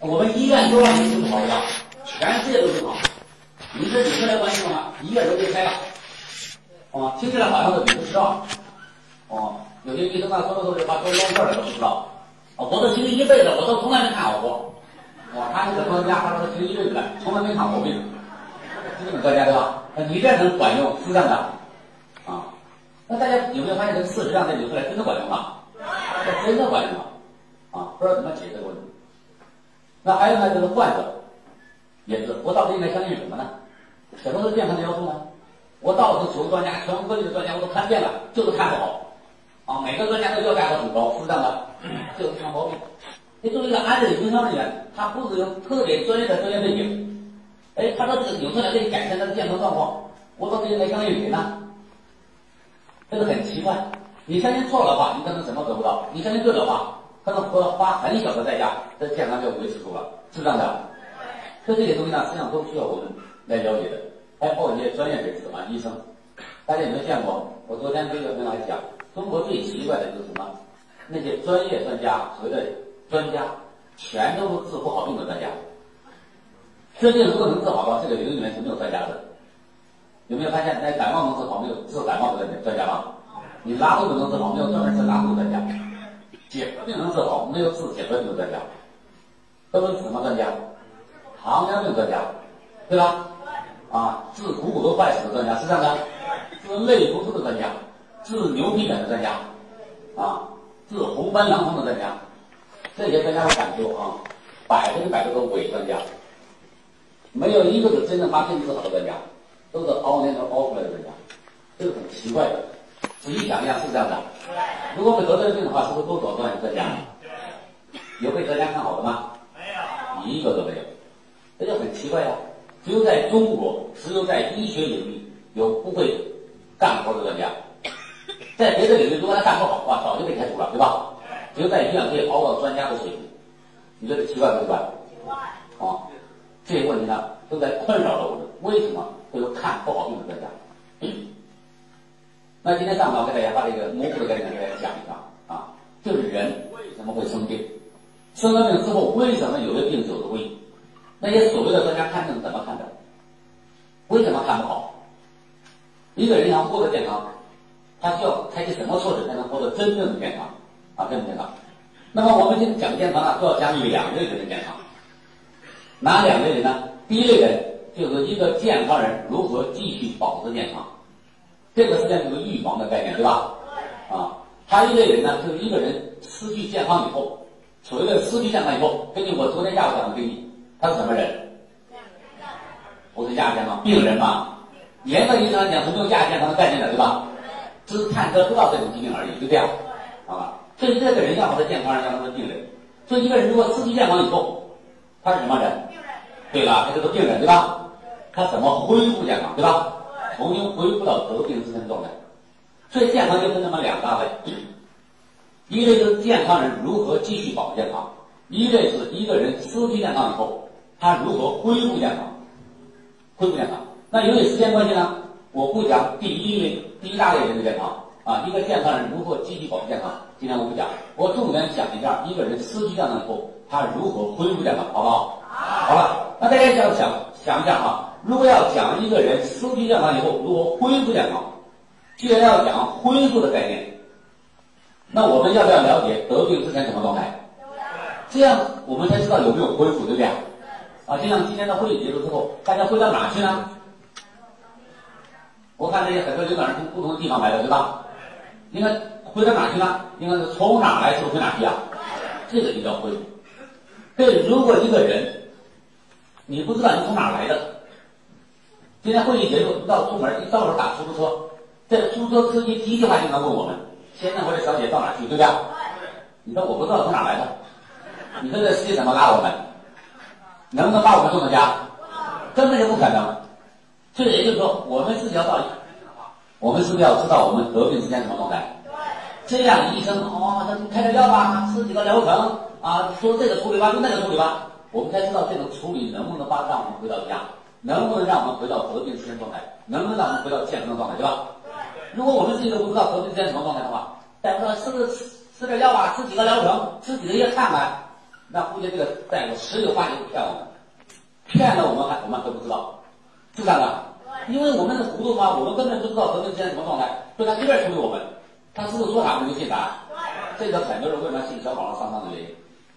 我们医院多少年治不好的，全世界都治好。你这扭来关系吗？医院都被开了。哦，听起来好像是你不知道。哦，有些医生啊，说的都是把都扔这儿了都不知道。哦，我都听一辈子，我都从来没看好过。哦，他那个专家，他说听一辈子了，从来没看过病。这种专家对吧？那你这能管用，是这样的。啊，那大家有没有发现这个事实上这扭出来真的管用吗？这真的管用吗？啊，不知道怎么解决这个问题。那还有呢，就是患者也是，我到底应该相信什么呢？什么是健康的要素呢？我到处求专家，全国各地的专家我都看遍了，就是看不好。啊，每个专家都要价都很高，是这样的，就是看毛病。你作为一个安诊营销人员，他不是有特别专业的专业背景，哎，他说这个扭出来可以改善他的健康状况，我到底应该相信谁呢？这个很奇怪。你相信错的话，你可能什么得不到；你相信对的话，可能花花很小的代价，这健康就维持住了，是这样的。所以这些东西呢，实际上都需要我们来了解的。还包括一些专业人士啊，医生，大家有没有见过？我昨天跟个跟大家讲，中国最奇怪的就是什么？那些专业专家，所谓的专家，全都是治不好病的专家。这病如果能治好的话，这个领域里面是没有专家的。有没有发现，那感冒能治好，没有治感冒的专家吗？你拉肚子能治好，没有专门治拉肚子专家；结核病能治好，没有治结核病的专家。都是什么专家？糖尿病专家，对吧？啊，治股骨头坏死的专家是这样的，治类风湿的专家，治牛皮癣的专家，啊，治红斑狼疮的专家，这些专家我敢说啊，百分之百都是伪专家，没有一个是真正把病治好的专家，都是熬年头熬出来的专家，这个很奇怪的。仔细想一想，是这样的。如果我们得这个病的话，是不是都找专业专家？有被专家看好的吗？没有，一个都没有，这就很奇怪呀。只有在中国，只有在医学领域有不会干活的专家，在别的领域如果他干不好的话，早就被开除了，对吧？只有在医院可以熬到专家的水平，你觉得奇怪不奇怪？奇怪，啊，这些问题呢都在困扰着我们。为什么会有看不好病的专家？那今天上午我给大家把这个模糊的概念给大家讲一讲啊，就是人为什么会生病，生了病之后为什么有的病走的危？那些所谓的专家看病怎么看的？为什么看不好？一个人想获得健康，他需要采取什么措施才能获得真正的健康啊？真正健康。那么我们今天讲健康呢，主要讲两类人的健康。哪两类人呢？第一类人就是一个健康人如何继续保持健康，这个实际上就是预防的概念，对吧？啊，还一类人呢，就是一个人失去健康以后，所谓的失去健康以后，根据我昨天下午讲的定义。他是什么人？不是亚健康病人嘛？严格意义上讲是没有亚健康的概念的，对吧？只是探测不到这种疾病而已，就这样啊。所以这个人要么是健康人，要么是病人。所以一个人如果失去健康以后，他是什么人？病人。对了，他就是病人，对吧？他怎么恢复健康，对吧？重新恢复到得病之前的状态。所以健康就分那么两大类，一类就是健康人如何继续保持健康，一类是一个人失去健康以后。他如何恢复健康？恢复健康？那由于时间关系呢，我不讲第一类、第一大类人的健康啊。一个健康人如何积极保持健康？今天我不讲，我重点讲一下一个人失去健康以后，他如何恢复健康，好不好？好。好了，那大家想想想一下啊，如果要讲一个人失去健康以后如何恢复健康，既然要讲恢复的概念，那我们要不要了解得病之前什么状态？这样我们才知道有没有恢复，对不对？啊，就像今天的会议结束之后，大家回到哪去呢？我看这些很多领导人从不同的地方来的，对吧？应该回到哪去呢？应该是从哪来就回哪去啊？这个就叫恢复。对，如果一个人你不知道你从哪来的，今天会议结束，到出门一到手打出租车，这出租车司机第一句话就能问我们：先生或者小姐到哪去？对不对？你说我不知道从哪来的，你说这司机怎么拉我们？能不能把我们送到家？根本就不可能。所以也就是说，我们自己要到，我们是不是要知道我们得病之前什么状态？这样医生哦，他开点药吧，吃几个疗程啊，说这个处理吧，用那个处理吧，我们才知道这种处理能不能把让我们回到家，能不能让我们回到合并之前状态，能不能让我们回到健康的状态，对吧？如果我们自己都不知道合并之前什么状态的话，大夫说是不是吃吃点药吧，吃几个疗程，吃几个月看看，那估计这个大夫十有八九骗我们，骗了我们还我们都不知道，是这样的。因为我们是糊涂嘛，我们根本不知道合并之间什么状态，所以他随便处理我们，他是不是说啥我们就信啥。这个很多人为什么信小网上上当的原因，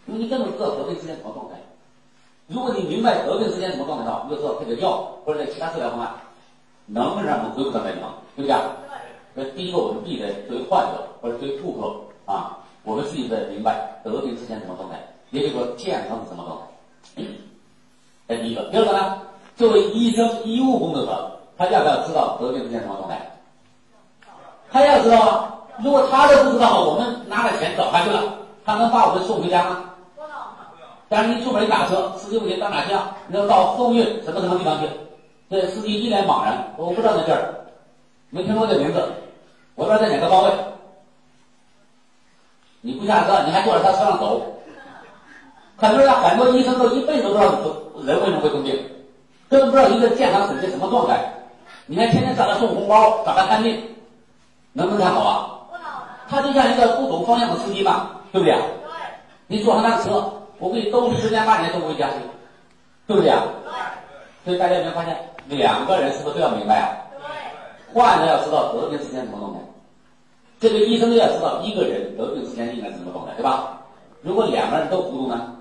因为你根本不知道合并之间什么状态。如果你明白得病之前什么状态的话，你就知道这个药或者在其他治疗方案能不能让我们恢复到正常，对不对？那第一个，我们必须得作为患者或者作为顾客啊，我们自己得明白得病之前什么状态，也就是说健康 是什么状态。这第一个，第二个呢，作为医生、医务工作者。他要不要知道得病之前什么状态？他要知道啊！如果他都不知道，我们拿了钱找他去了，他能把我们送回家吗？但是你出门一打车，司机问你到哪去啊？你要到凤运什么什么地方去？这司机一脸茫然，我不知道那地儿，没听过这名字，我不知道在哪个方位。你不下车，你还坐在他车上走。很多人，很多医生都一辈子都不知道人为什么会生病，根本不知道一个健康是些什么状态。你还天天找他送红包，找他看病，能不能看好啊？他就像一个不懂方向的司机嘛，对不对？你坐上他的车，我给你兜十年八年都不会加薪，对不对啊？所以大家有没有发现，两个人是不是都要明白啊？对患者要知道得病之前什么弄的，这个医生要知道一个人得病之前应该怎么弄的，对吧？如果两个人都糊涂呢？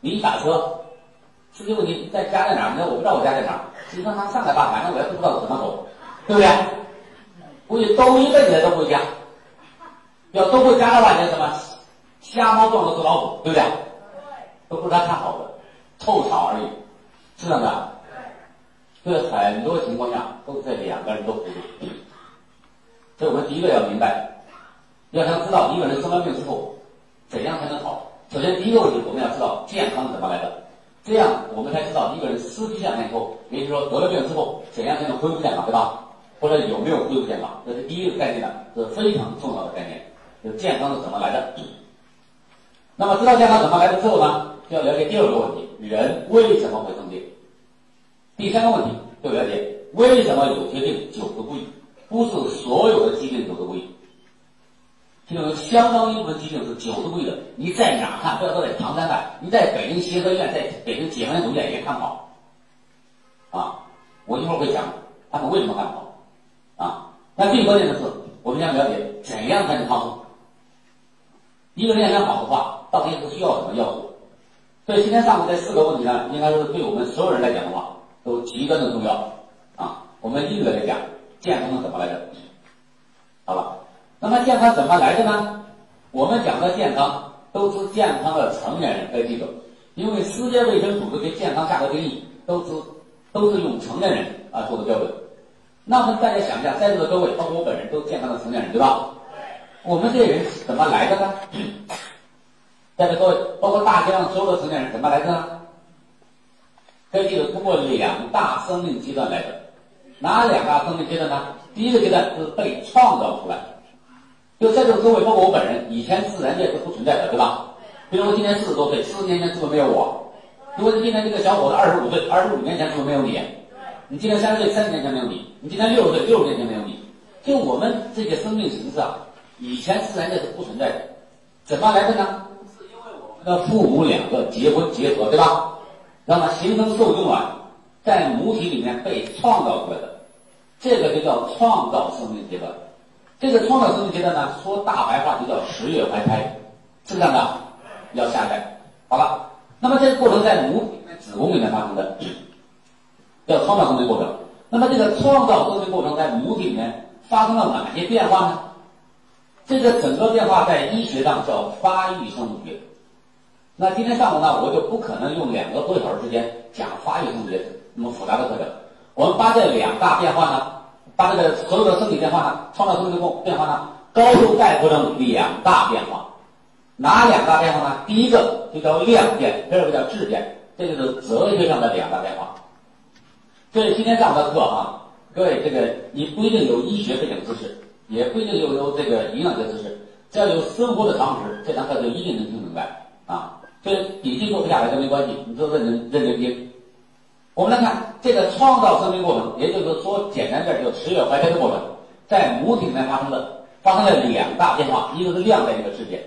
你一打车。司机问你在家在哪儿？你说我不知道我家在哪儿。你说他上来吧，反正我也不知道怎么走，对不对？估计兜一辈子都不会加。要都会加的话，你什么？瞎猫撞到死老虎，对不对？都不是他看好的，凑巧而已，是这样的。所以很多情况下都是两个人都糊涂。所以我们第一个要明白，要想知道一个人生完病之后怎样才能好。首先第一个问题，我们要知道健康是怎么来的。这样我们才知道一个人失去健康以后，也就是说得了病之后，怎样才能恢复健康，对吧？或者有没有恢复健康？这是第一个概念呢，是非常重要的概念。就健康是怎么来的？那么知道健康怎么来的之后呢，就要了解第二个问题：人为什么会生病？第三个问题就了解为什么有些病久治不愈？不是所有的疾病久治不愈。就有相当一部分疾病是久治不愈的，你在哪看？不要说在唐山看，你在北京协和医院、在北京解放军总医院也看不好。啊，我一会儿会讲他们为什么看不好。啊，那最关键的是，我们要了解怎样才能康复。一个人想好的话，到底是需要什么药物？所以今天上午这四个问题呢，应该是对我们所有人来讲的话，都极端的重要。啊，我们一个来讲，健康是怎么来的？好了。那么健康怎么来的呢？我们讲的健康都是健康的成年人该记住，因为世界卫生组织对健康下的定义都是都是用成年人啊做的标准。那么大家想一下，在座的各位，包括我本人，都是健康的成年人，对吧？我们这些人是怎么来的呢？在座各位，包括大街上所有的成年人怎么来的呢？可以记得，通过两大生命阶段来的。哪两大生命阶段呢？第一个阶段是被创造出来。就在座各位，包括我本人，以前自然界是不存在的，对吧？比如说今年四十多岁，四十年前是不是没有我？如果你今天这个小伙子二十五岁，二十五年前是不是没有你？你今年三十岁，三十年前没有你？你今年六十岁，六十年前没有你？就我们这些生命形式啊，以前自然界是不存在的，怎么来的呢？那父母两个结婚结合，对吧？那么形成受精卵，在母体里面被创造出来的，这个就叫创造生命阶段。这个创造生命阶段呢，说大白话就叫十月怀胎，是这样的，要下一代。好了，那么这个过程在母体子宫里面发生的，叫创造生命过程。那么这个创造生命过程在母体里面发生了哪些变化呢？这个整个变化在医学上叫发育生物学。那今天上午呢，我就不可能用两个多小时时间讲发育生物学那么复杂的课程。我们把这两大变化呢。把这个所有的生理变化呢，创造生命过变化呢，高度概括成两大变化。哪两大变化呢？第一个就叫量变，第二个叫质变，这就是哲学上的两大变化。所以今天上午的课啊，各位这个你不一定有医学背景知识，也不一定有有这个营养学知识，只要有生活的常识，这堂课就一定能听明白啊。所以笔记做不下来都没关系，你就认真认真听。我们来看这个创造生命过程，也就是说，简单点，就十月怀胎的过程，在母体里面发生的发生了两大变化，一个是量变，一个质变。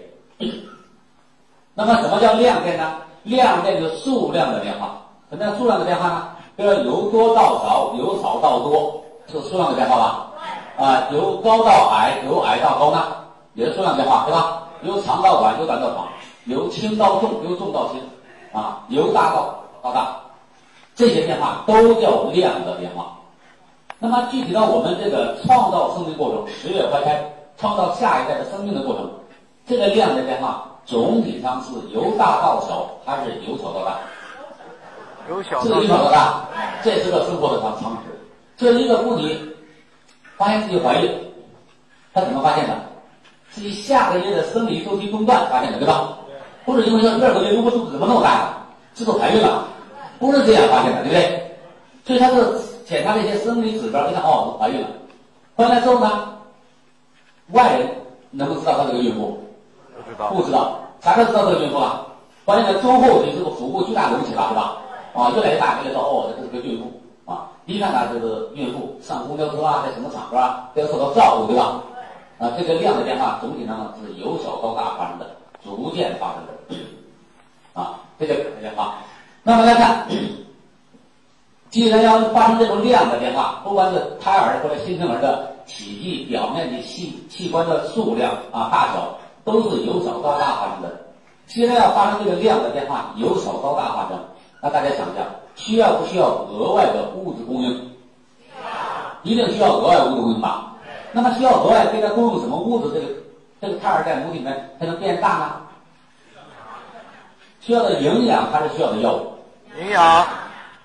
那么什么叫量变呢？量变就是数量的变化。什么叫数量的变化呢？比如说由多到少，由少到多，是数量的变化吧？啊，由高到矮，由矮到高呢，也是数量变化，对吧？由长到短，由短到长，由轻到重，由重到轻，啊，由大到到大，这些变化都叫量的变化。那么具体到我们这个创造生命过程，十月怀胎，创造下一代的生命的过程，这个量的变化总体上是由大到小，还是由小到大？由小这个由小到大，这是个生活的常常识。这一个妇女发现自己怀孕，她怎么发现的？自己下个月的生理周期中断发现的，对吧？不是因为说第二个月如果肚子怎么那么大，是不是怀孕了？不是这样发现的，对不对？所以他是检查这些生理指标，一看哦，怀孕了。怀孕了之后呢，外人能不能知道他这个孕妇？不知道不知道，啥时候知道这个孕妇了？怀孕了之后，你这个腹部巨大隆起了，对吧？啊，越来越大，越来越说哦，这是个孕妇啊。一看呢这个孕妇上公交车啊，在什么场合啊，都要受到照顾，对吧？啊，这个量的变化总体上是由小到大发生的，逐渐发生的，啊，这个变化。那么来看，既然要发生这种量的变化，不管是胎儿或者新生儿的体积、表面的器器官的数量啊、大小，都是由小到大发生的。既然要发生这个量的变化，由小到大发生，那大家想一下，需要不需要额外的物质供应？一定需要额外物质供应吧？那么需要额外给它供应什么物质？这个这个胎儿在母体里面才能变大呢？需要的营养还是需要的药物？营养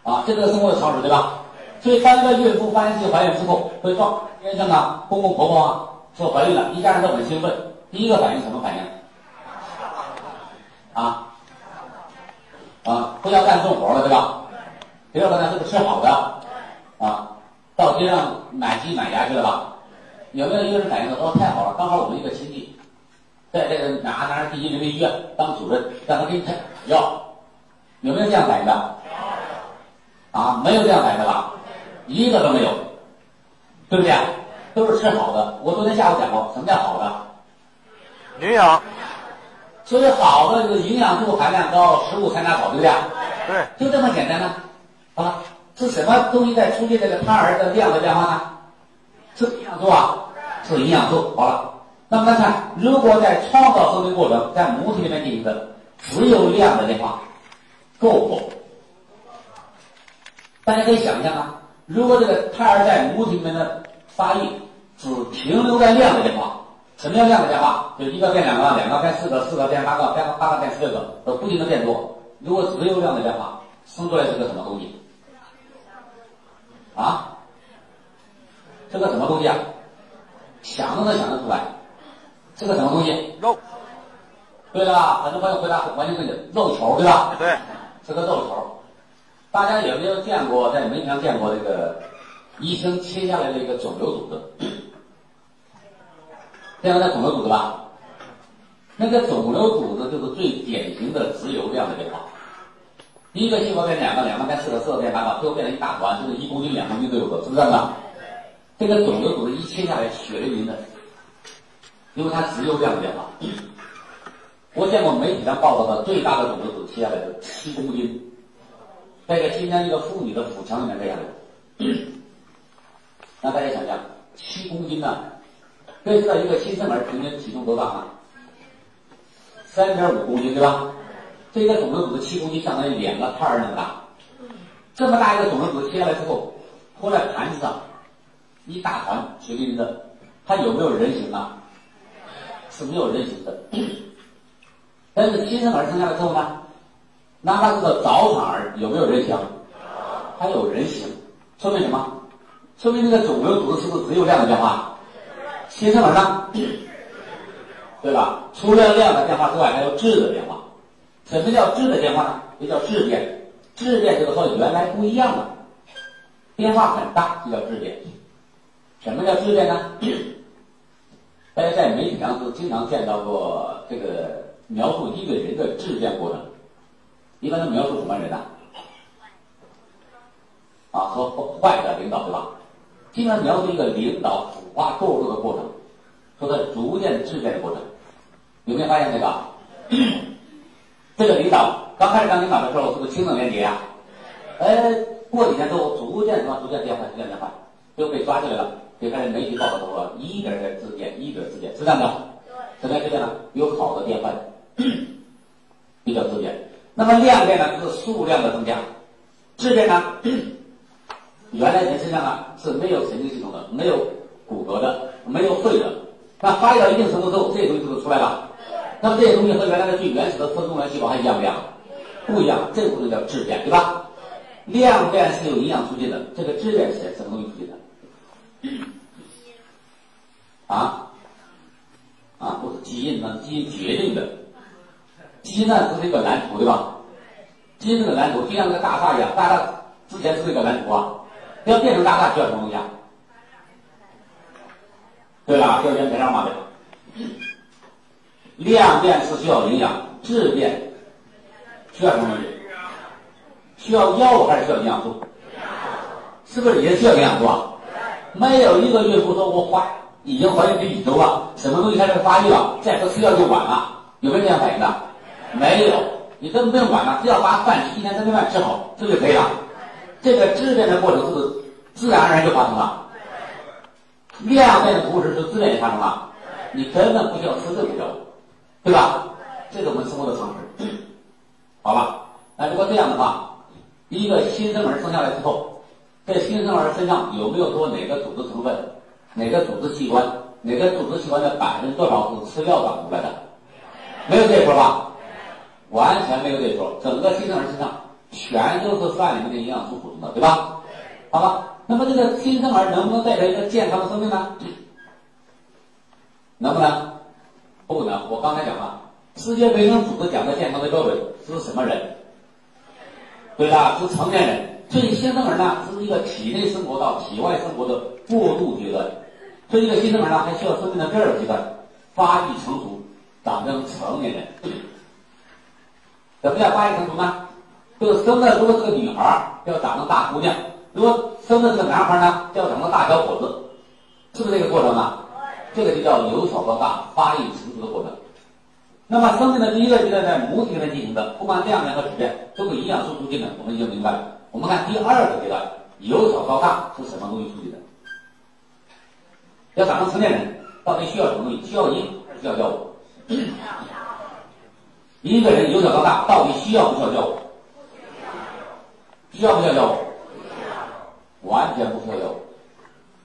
啊，这个生活的常识对吧？所以当一个孕妇发现自己怀孕之后，会告先生啊、公公婆婆啊说怀孕了，一家人都很兴奋。第一个反应什么反应？啊啊，不要干重活了，对吧？第二个呢，这个吃好的啊，到街上买鸡买鸭去了吧？有没有一个人反应说哦太好了，刚好我们一个亲戚在这个哪哪第一人民医院当主任，让他给你开药，有没有这样反应的？啊，没有这样反应的吧？一个都没有，对不对？都是吃好的。我昨天下午讲过，什么叫好的？营养所以好的这个营养素含量高，食物参加好，对不对？对就这么简单呢？啊，是什么东西在促进这个胎儿的量的变化呢？是营养素啊，是营养素。好了，那么来看，如果在创造生命过程在母体里面进行的只有量的变化，够不？大家可以想象啊，如果这个胎儿在母体里面的发育只停留在量的变化，什么叫量的变化？就一个变两个，两个变四个，四个变八个，变八个变十六个，呃，不停的变多。如果只有量的变化，生出来是个什么东西？啊？这个什么东西啊？想都能想得出来，这个什么东西？肉对了吧？很多朋友回答完全正确，肉球对吧？对是个肉球。大家有没有见过在媒体上见过这个医生切下来的一个肿瘤组织？见过那肿瘤组织吧？那个肿瘤组织就是最典型的只有量的变化。一个细胞变两个，两个变四个，四个变八个，最后变成一大团，就是一公斤、两公斤都有的，是不是这样的？这个肿瘤组织一切下来，血淋淋的，因为它只有量的变化。我见过媒体上报道的最大的肿瘤组切下来是七公斤，在一个新疆一个妇女的腹腔里面这样的。那大家想想，七公斤呢？可以知道一个新生儿平均体重多大吗？三点五公斤，对吧？这个肿瘤组织七公斤，相当于两个胎儿那么大。这么大一个肿瘤组切下来之后，铺在盘子上，一大团血淋淋的，它有没有人形啊？是没有人形的。但是新生儿生下来之后呢，哪怕是个早产儿，有没有人形？还有人形，说明什么？说明这个肿瘤组织是不是只有量的变化？新生儿呢？对吧？除了量的变化之外，还有质的变化。什么叫质的变化呢？也叫质变。质变就是和原来不一样了，变化很大，就叫质变。什么叫质变呢？大家在媒体上都经常见到过这个描述一个人的质变过程，一般都描述什么人呢？啊，和坏的领导对吧？经常描述一个领导腐化堕落的过程，说他逐渐质变的过程。有没有发现这个？这个领导刚开始当领导的时候是不是清正廉洁啊？哎，过几天之后逐渐什么逐渐变坏，逐渐变坏，就被抓起来了，就开始媒体报道说一点点质变，一点质变，是这样的。怎么样质变呢？有好的变坏的，比较质变。那么量变呢就是数量的增加，质变呢，原来人身上啊是没有神经系统的，没有骨骼的，没有肺的。那发育到一定程度之后，这些东西就出来了。那么这些东西和原来的最原始的分宗元细胞还一样不一样？不一样，这个部分叫质变，对吧？量变是有营养促进的，这个质变是什么东西促进的？啊啊，不是基因，那基因决定的。基因呢，只是一个蓝图，对吧？基因这个蓝图就像个大厦一样，大厦之前是一个蓝图啊，要变成大厦需要什么东西啊？对了，需要原材料嘛？对。量变是需要营养，质变需要什么东西？需要药物还是需要营养素？是不是也需要营养素啊？没有一个孕妇说我怀已经怀孕几几周了，什么东西开始发育了，再不吃药就晚了，有没有这样反应的？没有，你根本不用管它，只要把饭一天三顿饭吃好，这就可以了。这个质变的过程是自然而然就发生了？量变的同时是质变也发生了，你根本不需要吃这个药，对吧？这是我们生活的常识，好吧？那如果这样的话，一个新生儿生下来之后，这新生儿身上有没有说哪个组织成分、哪个组织器官、哪个组织器官的百分之多少是吃药长出来的？没有这一说吧？完全没有对错，整个新生儿身上全都是饭里面的营养素组成的，对吧？好吧，那么这个新生儿能不能带来一个健康的生命呢？能不能？不能。我刚才讲了，世界卫生组织讲的健康的标准是什么人？对吧？是成年人。所以新生儿呢，是一个体内生活到体外生活的过渡阶段。所以一个新生儿呢，还需要生命的第二个阶段，发育成熟，长成成年人。怎么叫发育成熟呢？就是生的如果是个女孩儿，要长成大姑娘；如果生的是个男孩儿呢，要长成大小伙子，是不是这个过程啊？这个就叫由小到大发育成熟的过程。那么生命的第一个阶段在母体内进行的，不管量变和质变，都是营养素促进的，我们已经明白了。我们看第二个阶段，由小到大是什么东西促进的？要长成成年人，到底需要什么东西？需要营还是需要药物？一个人由小到大到底需要不需要教？需要不需要教？完全不需要教。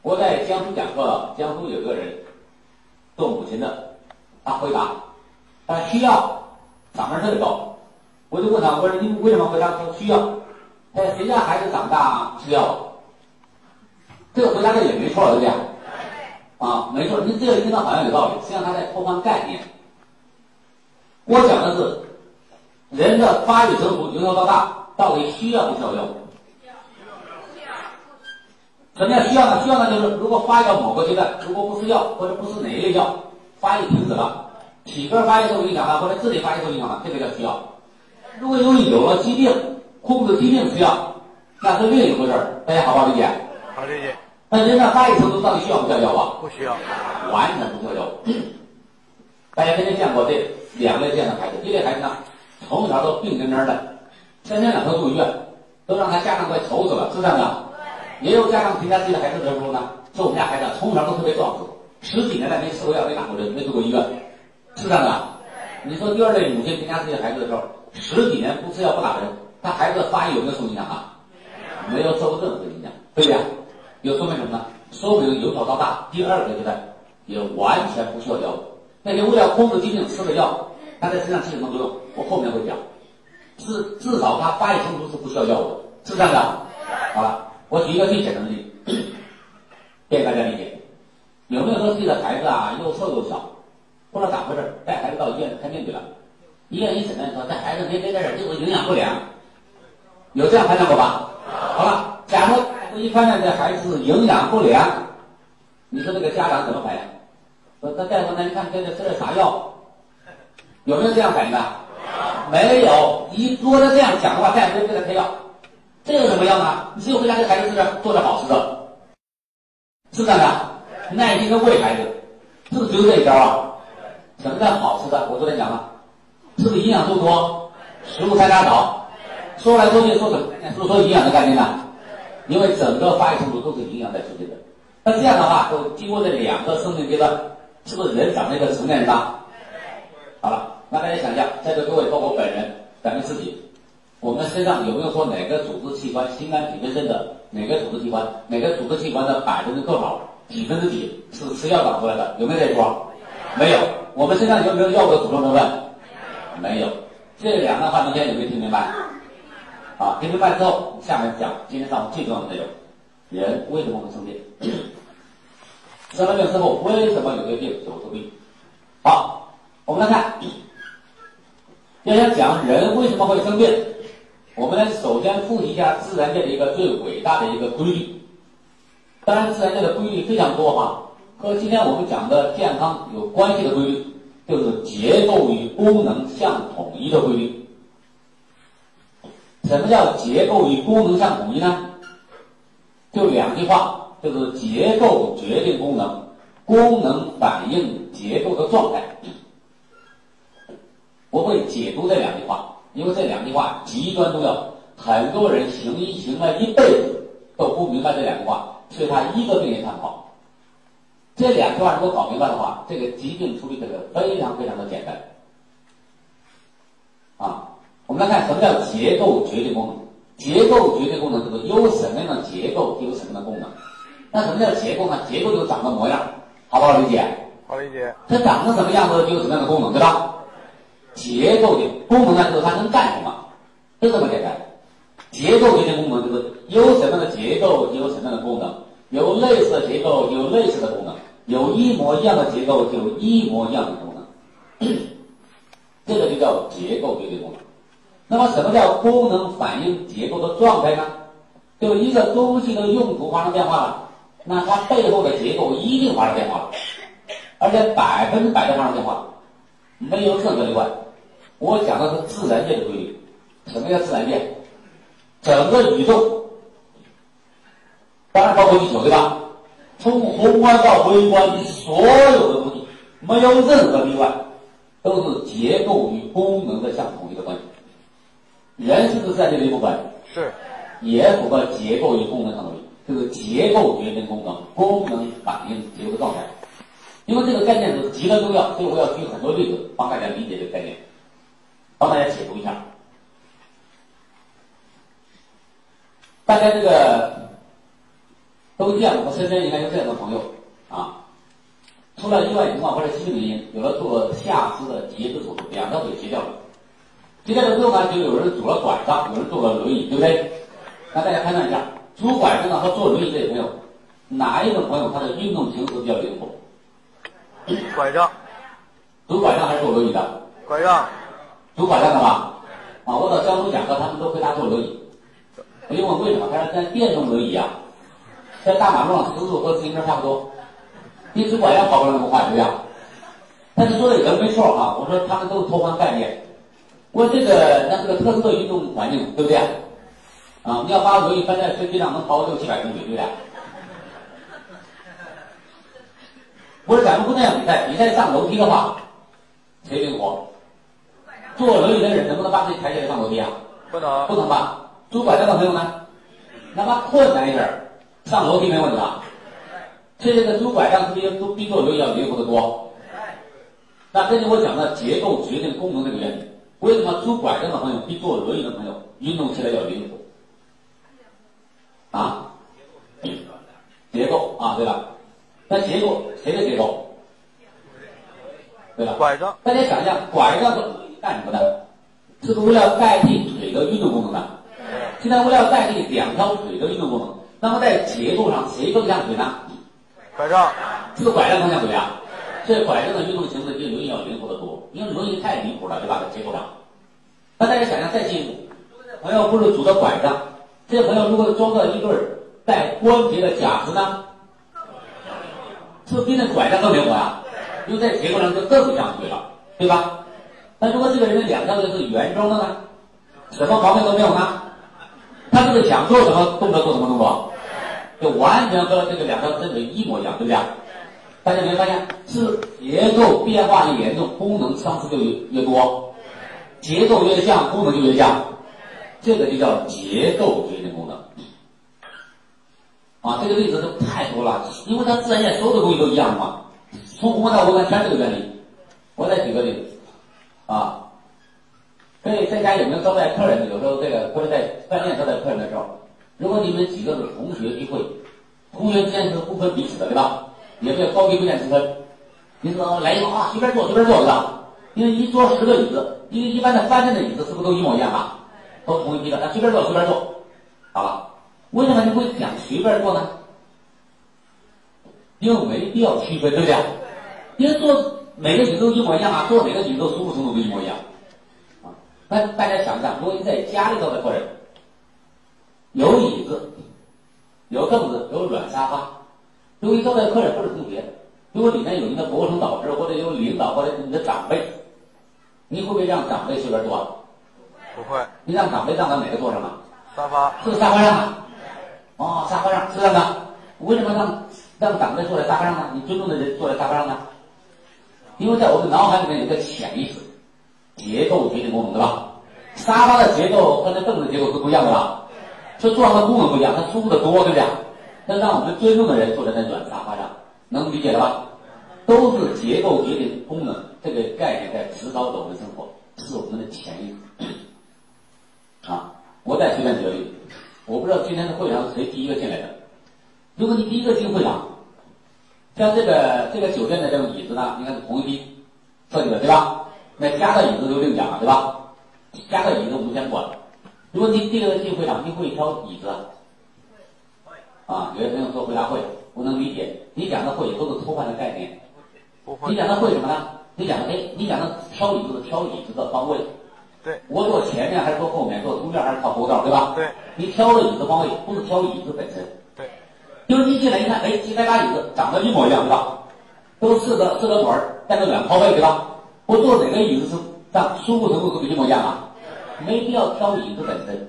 我在江苏讲课，江苏有个人做母亲的，他回答，他需要，嗓门特别高。我就问他，我说你为什么回答说需要？哎，谁家孩子长大吃药？这个回答的也没错，对不对？啊，没错，你这个听到好像有道理，实际上他在偷换概念。我讲的是人的发育成熟由小到大，到底需要不需要药物？什么叫需要呢？需要呢，就是如果发育到某个阶段，如果不吃药或者不吃哪一类药，发育停止了，体格发育受影响了，或者智力发育受影响了，这个叫需要。如果由于有了疾病，控制疾病吃药，那是另一回事儿。大家好不好理解？好理解。那人的发育程度到底需要不需要药啊？不需要，完全不需要药物。大家肯定见过这两类这样的孩子，一类孩子呢，从小都病蔫蔫的，天天两头住医院，都让他家长快愁死了，是这样的。也有家长评价自己的孩子的时候呢，说我们家孩子从小都特别壮实，十几年来没吃过药，没打过针，没住过医院，是这样的。你说第二类母亲评价自己的孩子的时候，十几年不吃药不打针，他孩子的发育有没有受影响啊？没有受过任何影响，对不对？有说明什么呢？说明由小到大，第二个阶段也完全不需要药物。那些为了控制疾病吃的药，他在身上起什么作用？我后面会讲。至至少他发育成熟是不需要药物的，是这样的。好了，我举一个最简单的例子，便大家理解。有没有说自己的孩子啊又瘦又小，不知道咋回事，带孩子到医院看病去了？医院一诊断说这孩子没别的事，就是营养不良。有这样判断过吧？好了，假如一看见这孩子营养不良，你说这个家长怎么反应？说那大夫，那你看这个吃的啥药？有没有这样反应的？没有。你如果他这样讲的话，大夫就给他开药。这有什么药呢？你只有回家给孩子吃点做点好吃的，是这样的。耐心的喂孩子，是不是只有这一招啊？什么叫好吃的？我昨天讲了，是不是营养素多？食物太大少，说来说去说什么概念？是不是说营养的概念呢？因为整个发育程度都是营养在决定的。那这样的话，就经过这两个生命阶段，是不是人长了一个成年人呢？好了，那大家想一下，在座各位包括本人，咱们自己，我们身上有没有说哪个组织器官心肝脾肺肾的哪个组织器官，哪个组织器官的百分之多少，几分之几是吃药长出来的？有没有这一说？没有。我们身上有没有药物的组成成分？没有。这两段话中间有没有听明白？好，听明白之后，下面讲今天上午最重要的内容：人为什么会生病？生了病之后，为什么有些病久治不愈？好，我们来看，要想讲人为什么会生病，我们来首先复习一下自然界的一个最伟大的一个规律。当然，自然界的规律非常多哈。和今天我们讲的健康有关系的规律，就是结构与功能相统一的规律。什么叫结构与功能相统一呢？就两句话，就是结构决定功能，功能反映结构的状态。我会解读这两句话，因为这两句话极端重要，很多人行医行了一辈子都不明白这两句话，所以他一个病也看不好。这两句话如果搞明白的话，这个疾病处理这个非常非常的简单。啊，我们来看什么叫结构决定功能？结构决定功能就是有什么样的结构就有什么样的功能。那什么叫结构呢？结构就长个模样，好不好理解？好理解。它长成什么样子就有什么样的功能，对吧？结构的功能呢，就是它能干什么，就这么简单。结构决定功能就是有什么样的结构有什么样的功能，有类似的结构有类似的功能。有一模一样的结构，就一模一样的功能，这个就叫结构决定功能。那么，什么叫功能反映结构的状态呢？就一个东西的用途发生变化了，那它背后的结构一定发生变化了，而且百分之百的发生变化，没有任何例外。我讲的是自然界的规律。什么叫自然界？整个宇宙，当然包括地球，对吧？从宏观到微观，所有的东西没有任何例外，都是结构与功能的相统一的关系。人是不是自然界的一部分？是，也符合结构与功能相统一，就是结构决定功能，功能反映结构的状态。因为这个概念是极端重要，所以我要举很多例子帮大家理解这个概念，帮大家解读一下。大家这个。都见过，身边应该有这样的朋友啊，出了意外情况或者疾病原因，有了做下肢的截肢手术，两条腿截掉了。截掉了之后呢，就有人拄了拐杖，有人坐了轮椅，对不对？那大家判断一下，拄拐杖的和坐轮椅这些朋友，哪一种朋友他的运动形式比较灵活？拐杖。拄拐杖还是坐轮椅的？拐杖。拄拐杖的吧？啊，我到江苏讲课，他们都回答坐轮椅。我就问为什么？他说在电动轮椅啊。在大马路上时速和自行车差不多，比拄拐杖跑不了那么快，对不对？但是说的也没错啊。我说他们都是偷换概念。我这个那是个特殊的运动环境，对不对？啊，你要把轮椅搬在飞机上，能跑六七百公里，对不对？不是咱们不那样比赛，比赛上楼梯的话，谁灵活？坐轮椅的人能不能把自己抬起来上楼梯啊？不能，不能吧？拄拐杖的朋友呢？哪怕困难一点。上楼梯没问题吧？这个拄拐杖比都比坐轮椅要灵活得多。那根据我讲的结构决定功能这个原理，为什么拄拐杖的朋友比坐轮椅的朋友运动起来要灵活？啊？结构啊，对吧？那结构谁的结构？对吧？拐杖。大家想一下，拐杖是干什么的？这个为了代替腿的运动功能的。现在为了代替两条腿的运动功能。那么在结构上谁更像腿呢？拐杖，这个拐杖更像腿啊？这拐杖的运动形式比轮椅要灵活得多，因为轮椅太离谱了，对吧？在结构上，那大家想想再进一步，朋友不是拄着拐杖，这朋友如果装个一对带关节的假肢呢，是不是比那拐杖更灵活呀？因为在结构上就更像腿了，对吧？那如果这个人的两条腿是原装的呢，什么毛病都没有呢？他这个想做什么动作做什么动作，就完全和这个两条身腿一模一样，对不对？大家没有发现是结构变化越严重，功能丧失就越越多。结构越像，功能就越像，这个就叫结构决定功能。啊，这个例子都太多了，因为它自然界所有的东西都一样的嘛，从宏观到微观全这个原理。我再举个例子，啊，所以在家有没有招待客人？有时候这个或者在饭店招待客人的时候，如果你们几个是同学聚会，同学之间是不分彼此的，对吧？也没有高低贵贱之分。你说来一个啊，随便坐随便坐，对吧？因为一桌十个椅子，因为一般的饭店的椅子是不是都一模一样啊？都同一批的，那随便坐随便坐，好了。为什么你会讲随便坐呢？因为没必要区分，对不对？因为坐每个椅子都一模一样啊，坐每个椅子都舒服程度都一模一样啊。那大家想一下，如果你在家里头的客人，有椅子，有凳子，有软沙发，如果你招待客人不是同学，如果里面有你的博士导师或者有领导或者你的长辈，你会不会让长辈随便坐？不会。你让长辈让到哪个座上啊？沙发。是沙发上啊。哦，沙发上是这样的。为什么让让长辈坐在沙发上呢？你尊重的人坐在沙发上呢？因为在我们脑海里面有个潜意识，结构决定功能，对吧？沙发的结构和那凳子结构是不一样的吧？所以坐上的功能不一样，它舒服的多，对不对？那让我们尊重的人坐在那软沙发上，能理解了吧？都是结构决定功能这个概念在指导着我们生活，是我们的潜意识。啊，我再随便举个例。我不知道今天的会场是谁第一个进来的。如果你第一个进会场，像这个这个酒店的这种椅子呢，应该是同一批设计的，对吧？那加的椅子就另讲了，对吧？加的椅子我们先管。如果你第一个进会场，你会挑椅子？啊，有些朋友说回答会，我能理解。你讲的会都是偷换的概念。你讲的会什么呢？你讲的哎，你讲的挑椅子，挑椅子的方位。对，我坐前面还是坐后面？坐中间还是靠后道？对吧？对，你挑的椅子方位不是挑椅子本身。对，因为你进来一看，哎，几百把椅子长得一模一样，对吧？都四个四个腿儿，带个软靠背，对吧？我坐哪个椅子是让舒服程度是不是一模一样啊？没必要挑椅子本身，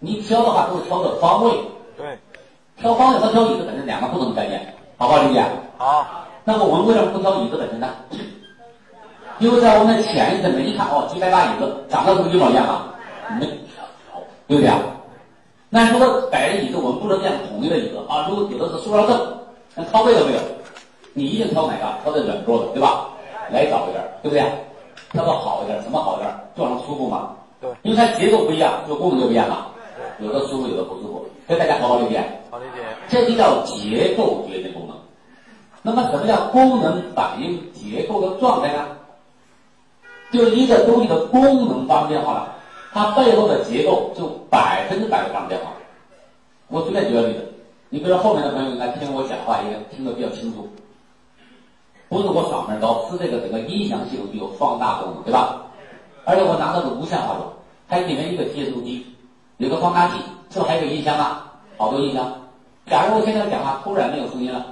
你挑的话都是挑的方位。对，挑方位和挑椅子本身两个不同的概念，好不好理解？好。那么我们为什么不挑椅子本身呢？因为在我们的潜意识里面一看，哦，几百把椅子长得是不是一模一样啊？没，对不对啊？那如果摆的椅子，我们不能这样统一的椅子啊。如果有的是塑料凳，那靠背都没有，你一定挑哪个？挑的软桌的，对吧？来早一点，对不对？挑个好一点，什么好一点？坐上舒服嘛？对。因为它结构不一样，就功能就不一样了。有的舒服，有的不舒服，所以大家好好理解。好理解。这就叫结构决定功能。那么什么叫功能反映结构的状态呢？就是一个东西的功能发生变化了，它背后的结构就百分之百的发生变化。我随便举个例子，你比如后面的朋友应该听我讲话，应该听得比较清楚。不是我嗓门高，是这个整个音响系统具有放大功能，对吧？而且我拿到是无线话筒，它里面一个接收机，有个放大器，是不是还有个音箱啊？好多音箱。假如我现在讲话突然没有声音了，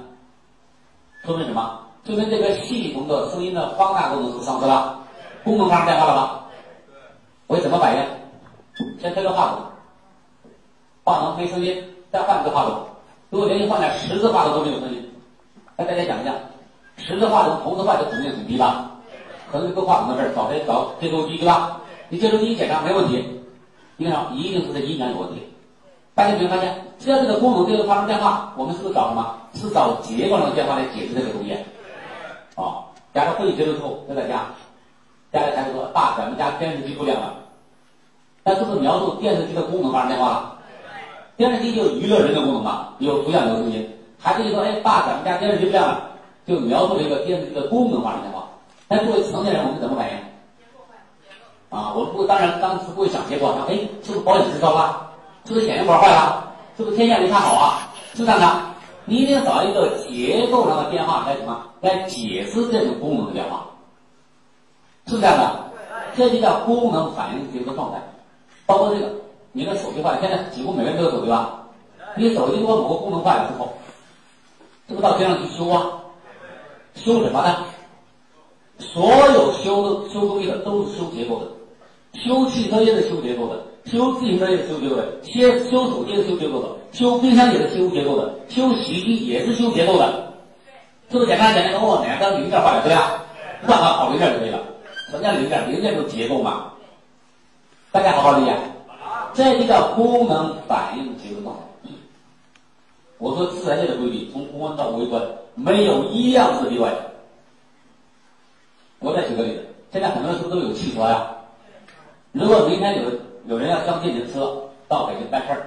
说明什么？说明这个系统的声音的放大功能是丧失了。功能发生变化了吧？我怎么反应？先推个话筒，话筒没声音，再换一个话筒。如果连续换点十个话筒都没有声音，那大家讲一下，十个话筒同时换的肯定很低吧？可能这个话筒的事儿，找谁找接收机对吧？你接收机一检查没问题，你看一定是这音响有问题。大家有没有发现，只要这个功能这个发生变化，我们是不是找什么？是找结构上的变化来解释这个东西？啊，假如会议结束之后，在家。大家里孩子说：“爸，咱们家电视机不亮了。”那是不是描述电视机的功能发生变化了？电视机就娱乐人的功能嘛，有图像有声音。孩子就说：“哎，爸，咱们家电视机不亮了。”就描述了一个电视机的功能发生变化。但作为成年人，我们怎么反应？啊，我们不当然当时不会想结果，想哎，是不是保险丝烧了？是不是显示管坏了？是不是天线没看好啊？是这样的，你一定要找一个结构上的变化来什么来解释这种功能的变化。是这样的，这就叫功能反应结构状态。包括这个，你的手机坏了，现在几乎每个人都有手机吧？你手机如果某个功能坏了之后，是不是到街上去修啊？修什么呢？所有修的修东西的都是修结构的，修汽车也是修结构的，修自行车也是修结构的，修修手机是修结构的，修冰箱也是修结构的，修洗衣机也是修结构的，是不是简单简单？哦，哪个零件坏了，对吧？换个好零件就可以了。什么叫零件？零件就是结构嘛。大家好好理解，这就叫功能反应结构。我说自然界的规律，从宏观到微观，没有一样是例外的。我再举个例子，现在很多人是不是都有汽车呀？如果明天有有人要上电瓶车到北京办事儿，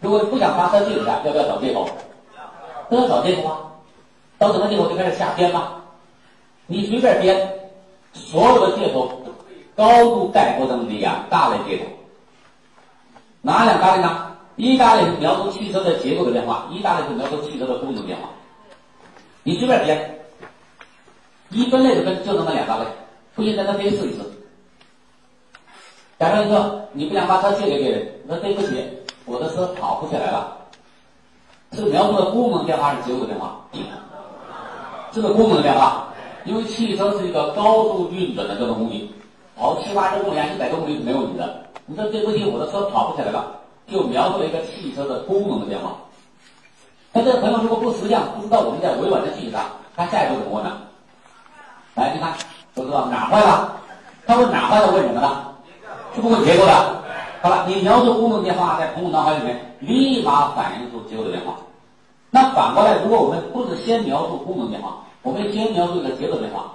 如果不想发车去一下，要不要找借口？都要找借口啊！找什么借口就开始瞎编嘛。你随便编，所有的借口高度概括成两大类借口。哪两大类呢？一大类是描述汽车的结构的变化，一大类是描述汽车的功能变化。你随便编，一分类的分就那么两大类，不信咱们可以试一试。假设说你不想把车借给别人，那对不起，我的车跑不起来了。这个描述的功能变化是结构的变化，这个功能变化，因为汽车是一个高速运转的交通工具，跑七八十公里、一百多公里是没问题的。你说对不起，我的车跑不起来了，就描述了一个汽车的功能的变化。那这个朋友如果不识相，不知道我们在委婉的拒绝上，他下一步怎么问呢？来，你看，都知道哪坏了？他问哪坏了？问什么呢？是不问结构的。好了，你描述功能变化，在朋友脑海里面立马反映出结构的变化。那反过来，如果我们不是先描述功能变化，我们先描述一个结构变化，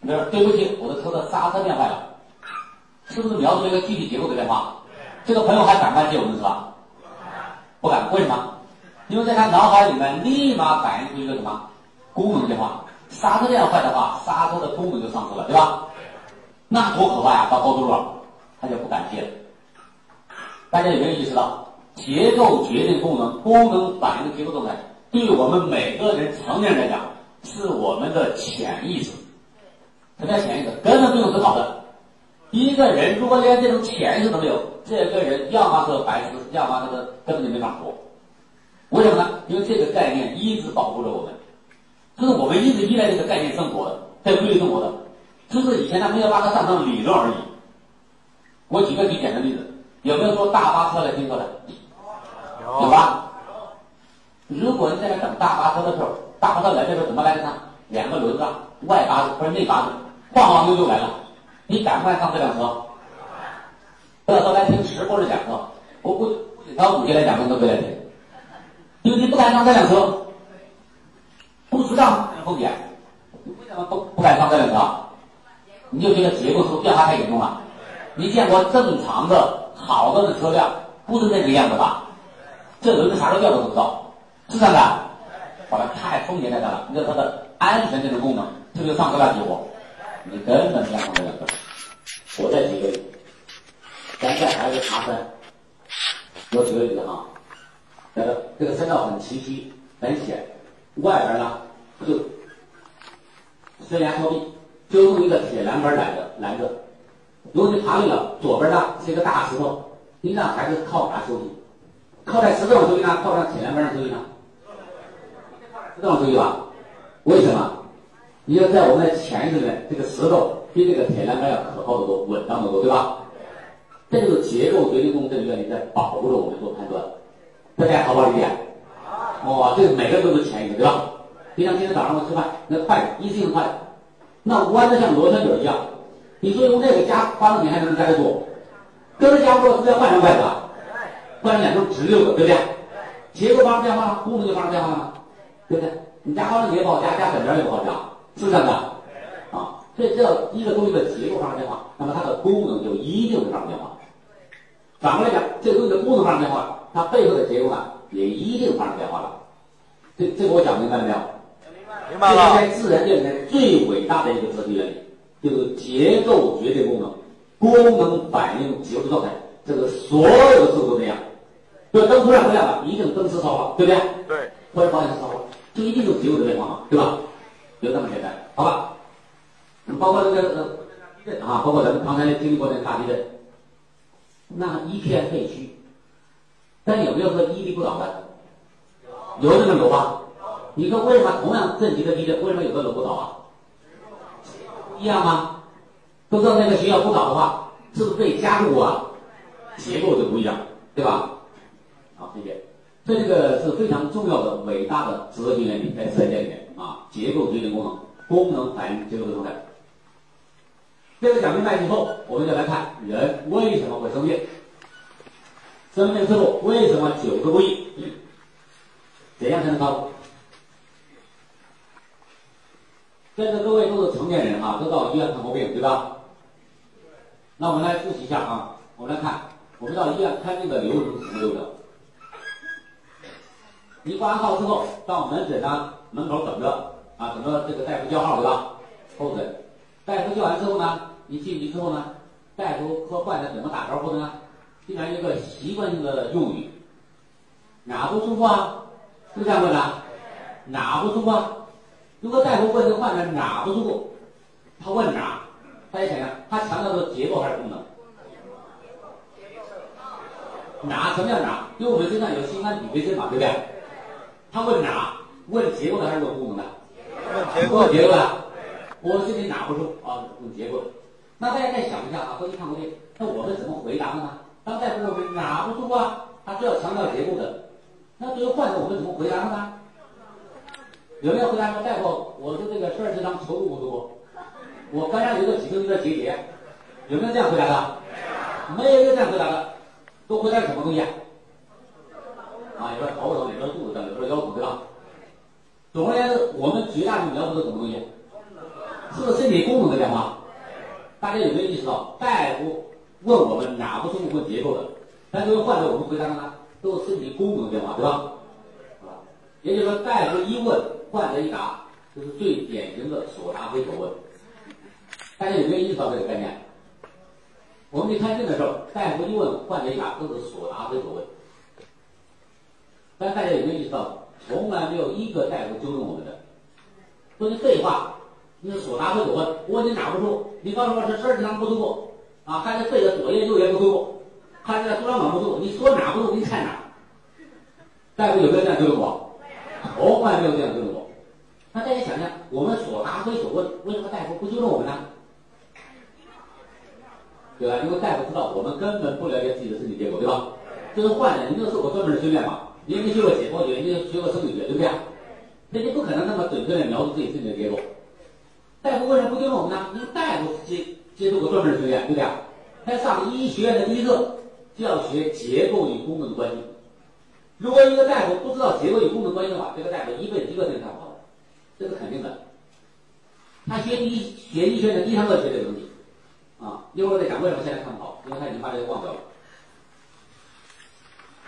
比如对不起，我的车的刹车变坏了，是不是描述一个具体结构的变化？这个朋友还敢不敢接我们车？不敢，为什么？因为在他脑海里面立马反映出一个什么功能变化？刹车变坏的话，刹车的功能就丧失了，对吧？那多可怕呀！到高速路上，他就不敢接了。大家有没有意识到，结构决定功能，功能反映结构状态，对我们每个人成年人来讲，是我们的潜意识。什么叫潜意识？根本不用思考的。一个人如果连这种潜意识都没有，这个人要么是个白痴，要么这个根本就没法活。为什么呢？因为这个概念一直保护着我们，就是我们一直依赖这个概念生活的，在规律生活的，只是以前他没有把它当成理论而已。我举个最简单的例子。有没有坐大巴车来听过的？有吧？如果你在那等大巴车的时候，大巴车来的时候怎么来的呢？两个轮子，外八字或者内八字，晃晃悠悠来了。你敢不敢上这辆车？这时候来听直播的讲课，我不不仅挑主题来讲课都不来听，因为你不敢上这辆车，不知道风险，你为什么不不敢上这辆车？你就觉得结构是变化太严重了。你见过正常的？好的的车辆不是那个样子吧？这轮子啥时候掉都不知道，是这样的。好了，太风险太大了。你说它的安全这种功能，这就上车了结果，你根本不想上这辆车。我再举个例子，咱带孩子爬山，我举个例子啊，这个这个山道很崎岖很险，外边呢就悬崖峭壁，就用一个铁栏杆拦着拦着。如果你爬累了，左边呢是一个大石头，你让孩子靠哪休息？靠在石头上休息呢？靠在铁栏杆上休息呢？石头上休息吧？为什么？你要在我们的潜意识里面，这个石头比这个铁栏杆要可靠的多，稳当的多，对吧？这就是结构决定功能这个原理在保护着我们做判断，大家好不好理解？哦，这个每个人都是潜意识，对吧？就像今天早上我吃饭，那筷子一次性筷子，那弯的像螺旋桨一样。你说用这个加发动品还能加得多？搁这加不住，直接换成筷子啊？换成两根直溜的，对不对？结构发生变化了，功能就发生变化了，对不对？你加方程也不好加，加粉条也不好加，是不是这样的？啊，所以只要一个东西的结构发生变化，那么它的功能就一定会发生变化。反过来讲，这个东西的功能发生变化，它背后的结构呢也一定发生变化了。这这个我讲明白了没有？明白了。这是在自然界里面最伟大的一个哲学原理。就是结构决定功能，功能反映结构状态，这个所有的事物都这样。就，灯突然不亮了，一定灯丝烧了，对不对？对。突然发现烧了，就一定是结构的变化嘛，对吧？就这么简单，好吧？包括这个呃地震啊，包括咱们刚才经历过那个大地震，那一片废墟，但有没有说屹立不倒的？有这么楼吧？你说为什么同样震级的地震，为什么有的楼不倒啊？不一样吗？都知道那个学校不倒的话，是不是被加固啊？结构就不一样，对吧？好，谢谢。这个是非常重要的、伟大的哲学原理，在自然界里面啊，结构决定功能，功能反映结构的状态。这个讲明白之后，我们就来看人为什么会生病，生病之后为什么久治不愈，怎样才能康复？在座各位都是成年人啊，都到医院看过病，对吧？那我们来复习一下啊，我们来看，我们到医院看病的流程是什么流程？你挂号之后，到门诊呢门口等着啊，等着这个大夫叫号，对吧？候诊，大夫叫完之后呢，你进去之后呢，大夫和患者怎么打招呼的呢？经常一个习惯性的用语，哪不舒服啊？是不是这样问的？哪不舒服啊？如果大夫问这个患者哪不舒服，他问哪？大家想想，他强调的结构还是功能？哪？什么叫哪？因为我们身上有心肝脾肺肾嘛，对不对？他问哪？问结构的还是问功能的？问结构问结构的。我这里拿不住啊？问结构的。那大家再想一下啊，过去看过病，那我们怎么回答的呢？当大夫问我们哪不住啊？他是要强调结构的。那作为患者，我们怎么回答的呢？有没有回答说大夫，我的这个十二指肠球不舒服，我肝上有个几个有点结节，有没有这样回答的？没有一个这样回答的，都回答什么东西啊？啊，有说头疼，有说？总而言之，我们绝大部分描述的什么东西？是身体功能的变化。大家有没有意识到，大夫问我们哪不舒服问结构的，但作为患者我们回答的呢，都是身体功能的变化，对吧？啊，也就是说，大夫一问，患者一答，这是最典型的所答非所问。大家有没有意识到这个概念？我们去看病的时候，大夫一问，患者一答，都是所答非所问。但大家有没有意识到，从来没有一个大夫纠正我们的，说你废话，你是所答非所问。我问你哪不舒服，你告诉我是十二指肠不舒服，啊，还是肺的左眼右眼不舒服，还是输卵管不舒服，你说哪不舒服，你看哪。大夫有没有这样纠正我？从来没有这样纠正我。那大家想想，我们所答非所问，为什么大夫不纠正我们呢？对吧？因为大夫知道我们根本不了解自己的身体结构，对吧？这是患者，你没有受过专门的训练嘛？你没学过解剖学，你学过生理学，对不对？那你不可能那么准确的描述自己身体的结构。大夫为什么不纠正我们呢？因为大夫接接受过专门的训练，对不对啊？他上医学院的第一课就要学结构与功能的关系。如果一个大夫不知道结构与功能关系的话，这个大夫一辈子一个人干不好，这是肯定的。他学医学医学院的第一堂课学这个东西，啊，一会儿再讲为什么现在看不好，因为他已经把这个忘掉了。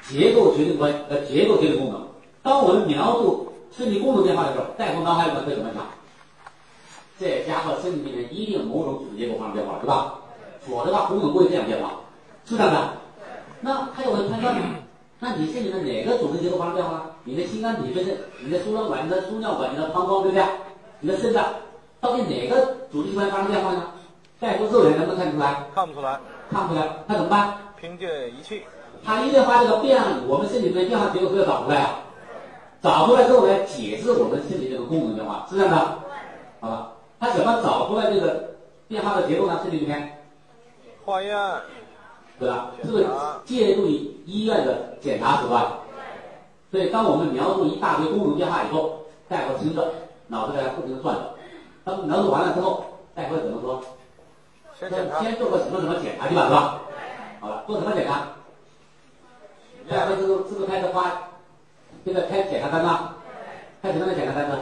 结构决定关呃，结构决定功能。当我们描述身体功能变化的时候，大夫脑海里面会怎么想？这家伙身体里面一定某种组织结构发生变化，对吧？否则的话，功能不会这样变化，是这样的。那他有会判断呢？那你身体的哪个组织结构发生变化？你的心肝脾肺肾，你的输卵管、你的输尿管、你的膀胱，对不对？你的肾脏，到底哪个组织器官发生变化呢？大夫肉眼能不能看出来？看不出来，看不出来，那怎么办？凭借仪器，他一定把这个变，我们身体里面变化结构都要找出来啊，找出来之后来解释我们身体这个功能变化，是这样的，好吧？他怎么找出来这个变化的结构呢？身体里面，化验，对吧？是不是借助于医院的检查手段？所以，当我们描述一大堆功能变化以后，大夫听着，脑子在不停的转着。当描述完了之后，大夫怎么说？先，先做个什么什么检查去吧，是吧？好了，做什么检查？大夫是不是是不是开始发这个开检查单了？开什么样的检查单子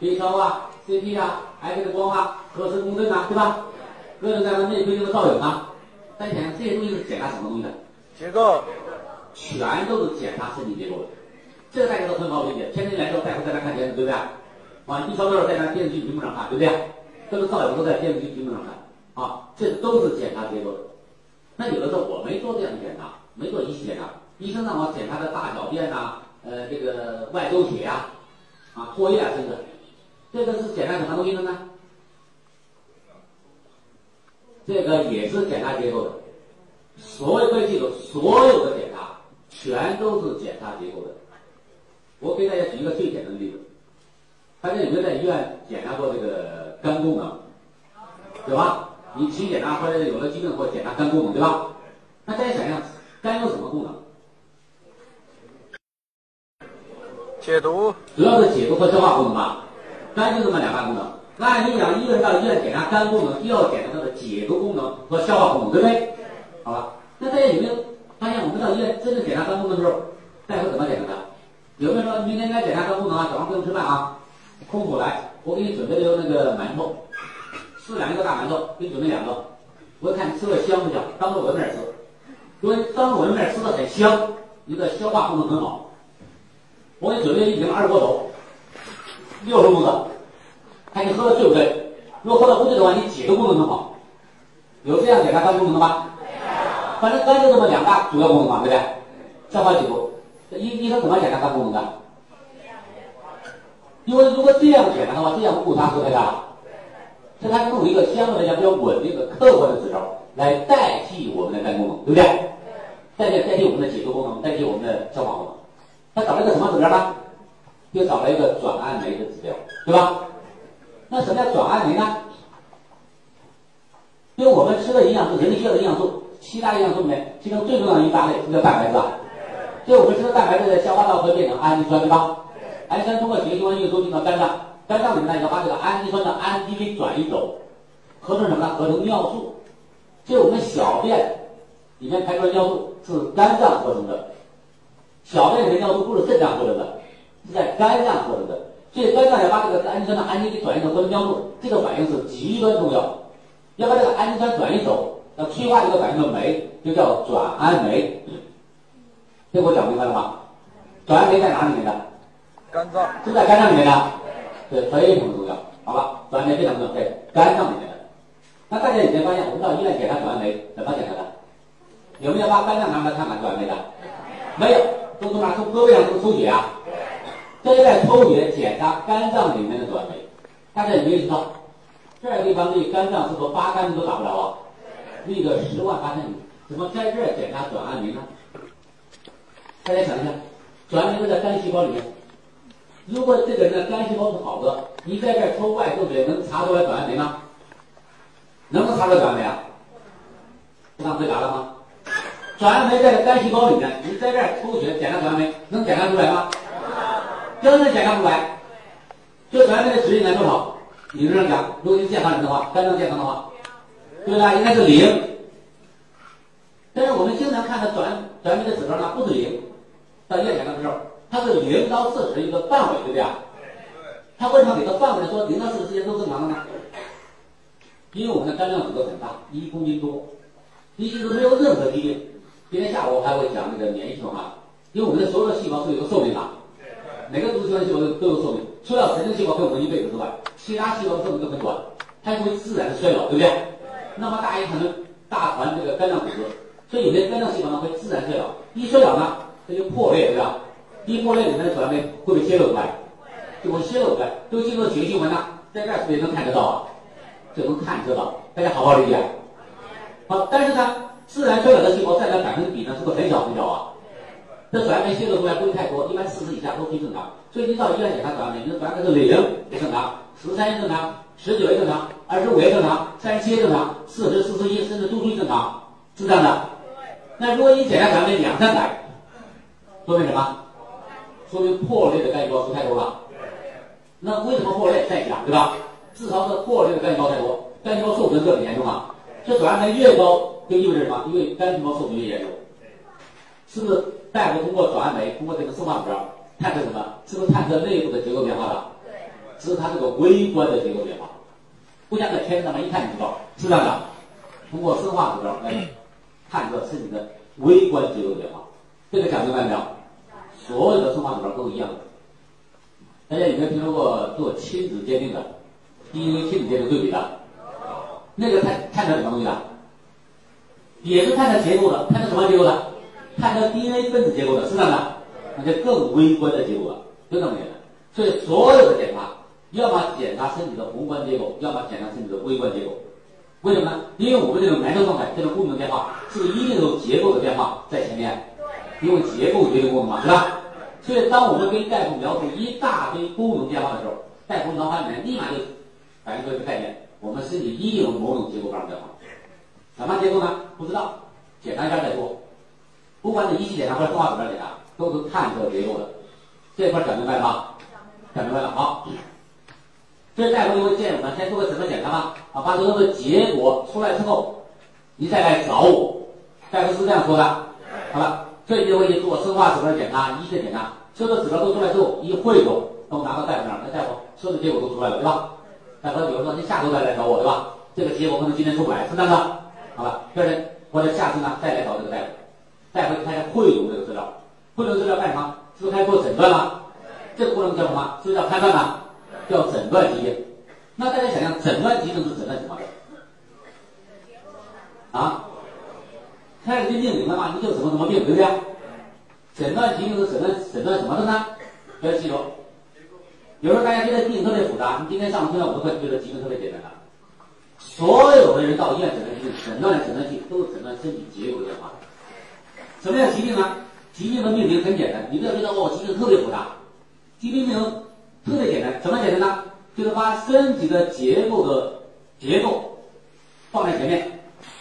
？B 超啊、CT 啊、X 光啊、核磁共振啊，对吧？各种各样的内窥镜的造影啊，大家想想这些东西是检查什么东西的？结构，全都是检查身体结构的，这个大家都很好理解。天天来之后，大夫在那看片子，对不对？啊，一烧热在那电视机屏幕上看，对不对？这个造影都在电视机屏幕上看，啊，这都是检查结构的。那有的时候我没做这样的检查，没做仪器检查，医生让我检查的大小便呐、呃，这个外周血呀、啊，唾液啊，甚至这个是检查什么东西的呢？这个也是检查结构的。所有各位记住，所有的检查全都是检查结构的。我给大家举一个最简单的例子，大家有没有在医院检查过这个肝功能？有吧？你体检查或者有了疾病或检查肝功能，对吧？那大家想想，肝有什么功能？解毒，主要是解毒和消化功能吧。肝就这么两大功能，按理讲，一个人到医院检查肝功能，就要检查它的解毒功能和消化功能，对不对？好吧？那大家有没有发现，我们到医院真正检查肝功能的时候，大夫怎么检查的？有没有说明天该检查肝功能啊？早上不用吃饭啊，空腹来，我给你准备了那个馒头，吃两个大馒头，给你准备两个，我看你吃的香不香？当着我的面吃，因为当着我的面吃的很香，你的消化功能很好。我给你准备一瓶二锅头，六十度的。看你喝的醉不醉？如果喝的不醉的话，你解毒功能很好。有这样检查肝功能的吗？反正肝就这么两大主要功能嘛，对不对？消化解毒。医医生怎么检查肝功能的？因为如果这样检查的话，这样误差是太大了。所以他用一个相对来讲比较稳定的客观的指标来代替我们的肝功能，对不对？代替代替我们的解毒功能，代替我们的消化功能。它找了一个什么指标呢？就找了一个转氨酶的指标，对吧？那什么叫转氨酶呢？因为我们吃的营养素，人类需要的营养素，七大营养素里面，其中最重要的一大类是叫蛋白质啊。所以我们吃的蛋白质在消化道会变成氨基酸，对吧？氨基酸通过血液循环运输进到肝脏，肝脏里面呢要把这个氨基酸的氨基给转移走，合成什么呢？合成尿素。所以我们小便里面排出的尿素是肝脏合成的，小便里面尿素不是肾脏合成的，是在肝脏合成的。所以肝脏要把这个氨基酸的氨基给转移成合成尿素，这个反应是极端重要。要把这个氨基酸转移走，要催化这个反应的酶就叫转氨酶。这我讲明白了吗？转氨酶在哪里面的？肝脏。是在肝脏里面的，对，非常重要，好吧？转氨酶非常重要，在肝脏里面的。那大家以前发现，我们到医院检查转氨酶怎么检查的？有没有把肝脏拿出来看看转氨酶的？没有，都从哪从胳膊上都抽血啊？这在抽血检查肝脏里面的转氨酶，大家有没有知道？这个地方离肝脏是不是八竿子都打不着啊？离个十万八千里，怎么在这儿检查转氨酶呢？大家想一下，转氨酶都在肝细胞里面，如果这个人的肝细胞是好的，你在这抽外抽血能查出来转氨酶吗？能不能查出来转氨酶啊？不让回答了吗？转氨酶在肝细胞里面，你在这抽血检查转氨酶，能检查出来吗？真的检查不出来，这转氨酶的值应该多少？理论上讲，如果你健康人的话，肝脏健康的话，对吧？应该是零。但是我们经常看到转转氨酶的指标呢，不是零。到医院检查的时候，它是零到四十一个范围，对不对啊？它为什么给个范围来说零到四十之间都正常的呢？因为我们的肝脏组织很大，一公斤多，一公斤没有任何疾病。今天下午还会讲那个免疫系统啊，因为我们的所有的细胞是有个寿命的。每个组织器官细胞都有寿命，除了神经细胞跟我们一辈子之外，其他细胞寿命都很短，它会自然的衰老，对不对？那么大一团大团这个肝脏组织，所以有些肝脏细胞呢会自然衰老，一衰老呢它就破裂，对吧？一破裂里面的转氨酶会被泄露出来，就会泄露出来，都进入血液循环呢，在这儿是不是也能看得到啊？就能看得到，大家好好理解。好，但是呢，自然衰老的细胞占的百分比呢是不是很小很小啊？这转氨酶泄露出来不会太多，一般四十以下都可以正常。所以你到医院检查转氨酶，你的转氨酶是零也正常，十三也正常，十九也正常，二十五也正常，三十七也正常，四十、四十一甚至都属于正常，是这样的。那如果你检查转氨酶两三百，说明什么？说明破裂的肝细胞数太多了。那为什么破裂？再讲，对吧？至少是破裂的肝细胞太多，肝细胞受损就很严重啊。这转氨酶越高，就意味着什么？因为肝细胞受损越严重。是不是大夫通过转氨酶，通过这个生化指标探测什么？是不是探测内部的结构变化的？对，只是它这个微观的结构变化，不像在天上面，一看就知道，是这样的。通过生化指标来探测身体的微观结构变化，这个讲明白没有？所有的生化指标都一样。大家有没有听说过做亲子鉴定的 DNA 亲子鉴定对比的？那个探探测什么东西的？也是探测结构的，探测什么结构的？看到 DNA 分子结构的，是这样的，那就更微观的结构了，就这么简单。所以所有的检查，要么检查身体的宏观结构，要么检查身体的微观结构。为什么呢？因为我们这种癌症状态，这种功能变化，是一定有结构的变化在前面。因为结构决定功能嘛，是吧？所以当我们跟大夫描述一大堆功能变化的时候，大夫脑海里面立马就反映出一个概念：我们身体一定有某种结构发生变化。什么结构呢？不知道，检查一下再说。不管你仪器检查或者生化指标检查，都是探测结构的。这块讲明白了吗？讲明白了。好，这大夫就会建议我们先做个诊断检查吧，啊，把所有的结果出来之后，你再来找我。大夫是这样说的。好了，这里就会去做生化指标检查、医学检查，所有的指标都出来之后，一汇总，都拿到大夫那儿，那大夫所有的结果都出来了，对吧？大夫比如说你下周再来找我，对吧？这个结果可能今天出不来，是这样的。好了，第二天或者下次呢再来找这个大夫，大夫开始汇总这个资料，汇总资料干什么？是不是开始做诊断了？这个过程叫什么？是不是叫判断呢？叫诊断疾病。那大家想想，诊断疾病是诊断什么的？啊？开始就命名了嘛，你有什么什么病，对不对？诊断疾病是诊断诊断什么的呢？要记住，有时候大家觉得病特别复杂，你今天上听了我的课，觉得疾病特别简单的。所有的人到医院诊断疾病，诊断的诊断器都是诊断身体结构的变化。什么叫疾病呢？疾病的命名很简单，你不要觉得哦，疾病特别复杂。疾病命名特别简单，怎么简单呢？就是把身体的结构的结构放在前面，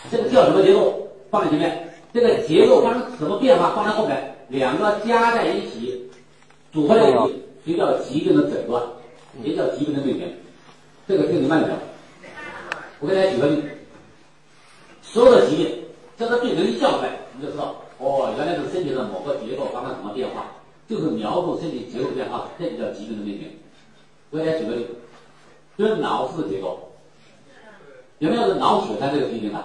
这个叫什么结构？放在前面，这个结构发生什么变化放在后面，两个加在一起组合在一起，就叫疾病的诊断，也叫疾病的命名。这个听明白没有？我给大家举个例，所有的疾病，这个病名一叫出来，你就知道，哦，原来是身体的某个结构发生什么变化，就是描述身体结构变化，这就叫疾病的命名。我给大家举个例，就是脑室结构，有没有是脑血栓这个疾病的？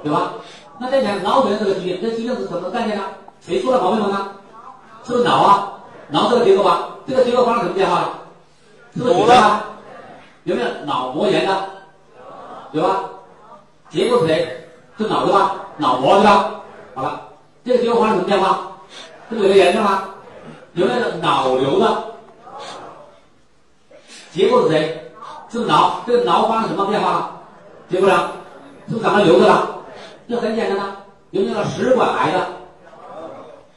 对吧？那再讲脑血栓这个疾病，这疾病是什么概念呢？谁出了毛病了呢？是不是脑啊？脑这个结构吧？这个结构发生什么变化了？是不是血栓啊？有没有脑膜炎的？有吧？结构是谁？是脑对吧？脑膜对吧？好了，这个结构发生什么变化？是不是有个炎症吗？有没有脑瘤的？结构是谁？是不是脑？这个脑发生什么变化了？结构呢是不是长了瘤子了？这很简单呐，有没有食管癌的？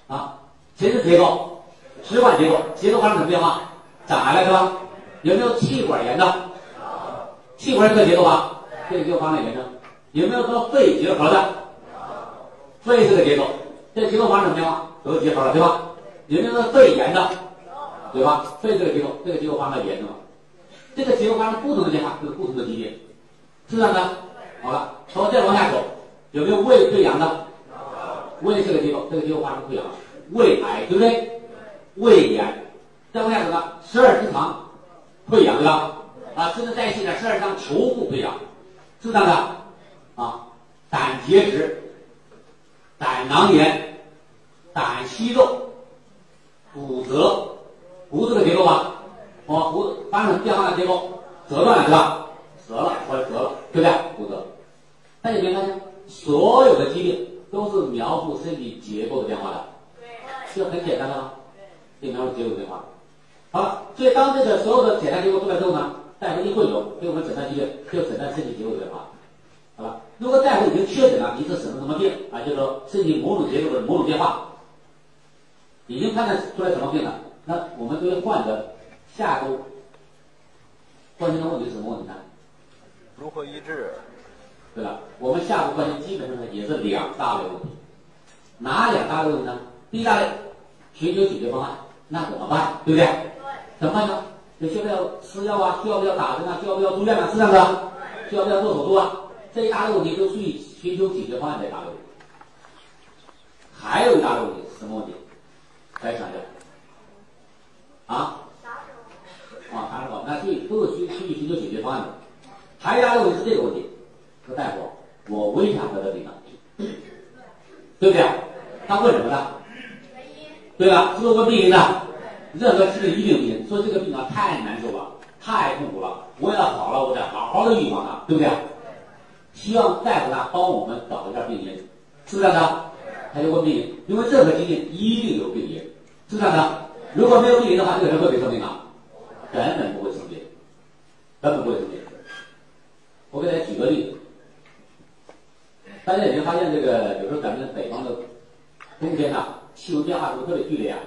啊，谁是结构？食管结构，结构发生什么变化？长癌了是吧？有没有气管炎的？气管是个结构吧？这个结构发生炎症。有没有说肺结核的？肺是个结构，这结构发生什么变化？得结核了对吧？有没有说肺炎的？对吧？肺这个结构，这个结构发生炎症了。这个结构发生不同的变化，就是不同的疾病，是这样的。好了，从再往下走。有没有胃溃疡的？胃这个结构，这个结构发生溃疡，胃癌对不对？胃炎，再往下走呢？十二指肠溃疡对吧？啊，甚至带细的十二指肠球部溃疡，是这样的啊。胆结石、胆囊炎、胆息肉、骨折，骨这个结构吧？哦，骨发生变化的结构，折断了对吧？折了或者折了，对不对？骨折，大家有没有发现？所有的疾病都是描述身体结构的变化的，这很简单的吗？这描述结构的变化。好了，所以当这个所有的检查结果出来之后呢，大夫一汇总，给我们诊断疾病，就诊断身体结构的变化。好吧，如果大夫已经确诊了你是什么什么病啊，就是说身体某种结构的某种变化，已经判断出来什么病了，那我们作为患者，下周关心的问题是什么问题呢？如何医治？对吧？我们下步关心基本上呢也是两大类问题，哪两大类问题呢？第一大类，寻求解决方案，那怎么办？对不对？怎么办呢？就需不要吃药啊？需要不要打针啊？需要不要住院啊？是这样的？需要不要做手术啊？这一大类问题都属于寻求解决方案的一大类问题。还有一大类问题是什么问题？来想一下。啊？啊，还是好，那这都是需需于寻求解决方案的。还有一大类问题是这个问题。大夫，我为啥得这病呢？对不对？他问什么呢？对吧？是不是问病因的？任何事情一定病病，说这个病啊太难受了，太痛苦了，我要好了，我再好好的预防它，对不对？希望大夫呢帮我们找一下病因，是不是这样的？他就问病因，因为任何疾病一定有病因，是不是这样的？如果没有病因的话，这个人会不会生病啊？根本不会生病，根本不会生病。我给大家举个例子。大家有没有发现，这个比如说咱们北方的冬天呐，气温变化是不是特别剧烈啊？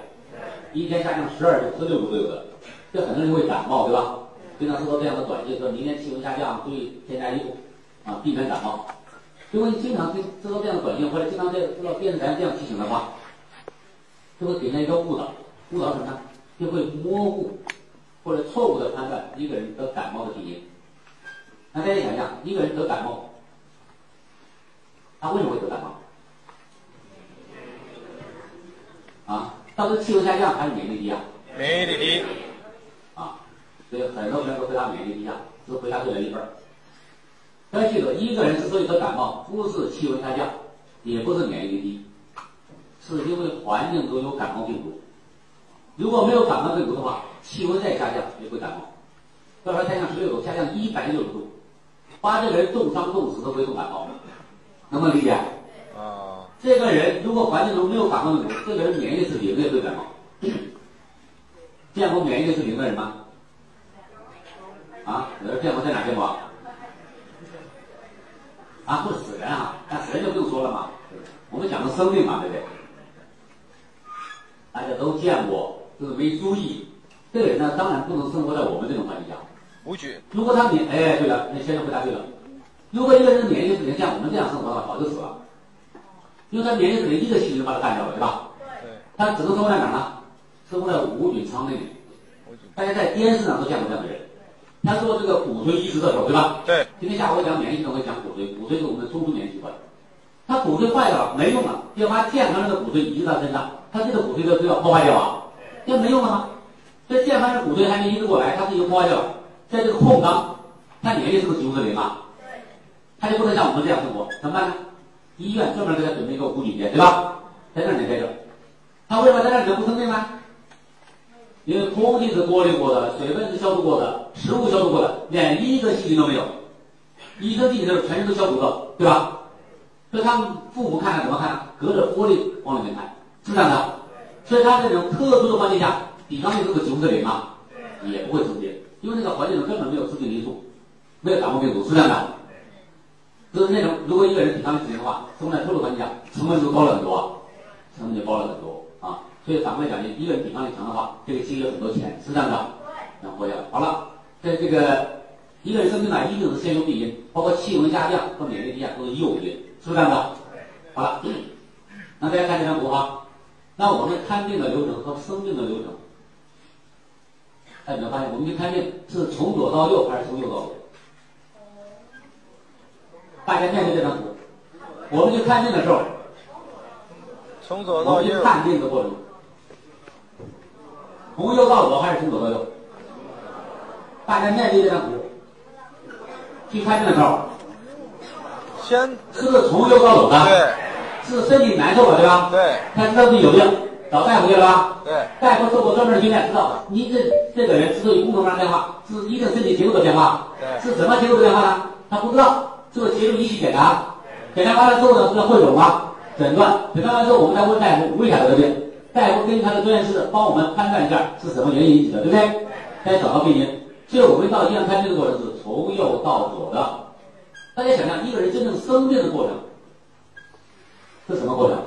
一天下降十二度、十六度都有的，这很多人会感冒，对吧？经常收到这样的短信，说明天气温下降，注意添加衣服，啊，避免感冒。如果你经常听收到这样的短信，或者经常在收到电视台这样提醒的话，就会给人一个误导，误导什么呢？就会模糊或者错误的判断一个人得感冒的病因。那大家想想，一个人得感冒，他为什么会得感冒？啊，到底气温下降还是免疫力低啊？免疫力低。啊，所以很多人都回答免疫力低下，只回答对了一半。要记住，一个人之所以得感冒，不是气温下降，也不是免疫力低，是因为环境中有感冒病毒。如果没有感冒病毒的话，气温再下降也会感冒。要说下降十六度下降一百六十度，把这个人冻伤冻死都不会感冒，能不能理解？啊。这个人如果环境中没有感冒病毒，这个人免疫力是零也会感冒。见过免疫力是零的人吗？啊，有人见过在哪见过？啊，不是死人啊，那死人就不用说了嘛。我们讲的生命嘛，对不对？大家都见过，就是没注意。这个人呢，当然不能生活在我们这种环境下。如果他免，哎，对了，那先生回答对了。如果一个人的免疫力只能，像我们这样生活的话，早就死了。因为他免疫力是零，一个细菌就把他干掉了，对吧？对。他只能生活在哪呢？生活在无菌舱内面。大家在电视上都见过这样的人。他做这个骨髓移植的时候，对吧？对。今天下午我讲免疫系统，会讲骨髓。骨髓是我们的中枢免疫器官。他骨髓坏掉了，没用了，要把健康人的骨髓移植到身上，他这个骨髓都都要破坏掉啊，这没用了吗？这健康人骨髓还没移植过来，他自己就破坏掉了，在这个空档，他免疫是不是几乎是零啊？他就不能像我们这样生活，怎么办呢？医院专门给他准备一个无菌间，对吧？在那里待着，他为什么在那里不生病呢？因为空气是过滤过的，水分是消毒过的，食物消毒过的，连一个细菌都没有。医生进去的时候，全身都消毒了，对吧？所以他们父母看看怎么看？隔着玻璃往里面看，是这样的。所以他这种特殊的环境下，抵抗力是不是几乎是零嘛？也不会生病，因为那个环境中根本没有致病因素，没有感冒病毒，是这样的。就是那种，如果一个人抵抗力零的话，生活在特殊环境下，成本就高了很多啊，成本就高了很多啊。所以反过来讲，一个人抵抗力强的话，这个其实有很多钱，是这样的，能活下来。好了，在这个一个人生病呢，一定是先有病因，包括气温下降和免疫力低下都是诱因，是不是这样的？好了，那大家看这张图哈，那我们看病的流程和生病的流程，大家有没有发现，我们去看病是从左到右还是从右到左？大家面对这张图，我们去看病的时候，从左到右看病的过程。从右到左还是从左到右？大家面对这张图，去看病的时候，先是不是从右到左的？对。是身体难受了，对吧？对。他知道自己有病，找大夫去了吧？对。大夫受过专门的训练，知道你这这个人之所以功能发生变化，是一定身体结构的变化。对。是什么结构的变化呢？他不知道，这个结构仪器检查，检查完了之后呢，不是要汇总吗？诊断，诊断完之后，我们再问大夫为啥得病。大夫根据他的专业知识帮我们判断一下是什么原因引起的，对不对？再找到病因。所以我们到医院看病的过程是从右到左的。大家想想，一个人真正生病的过程是什么过程？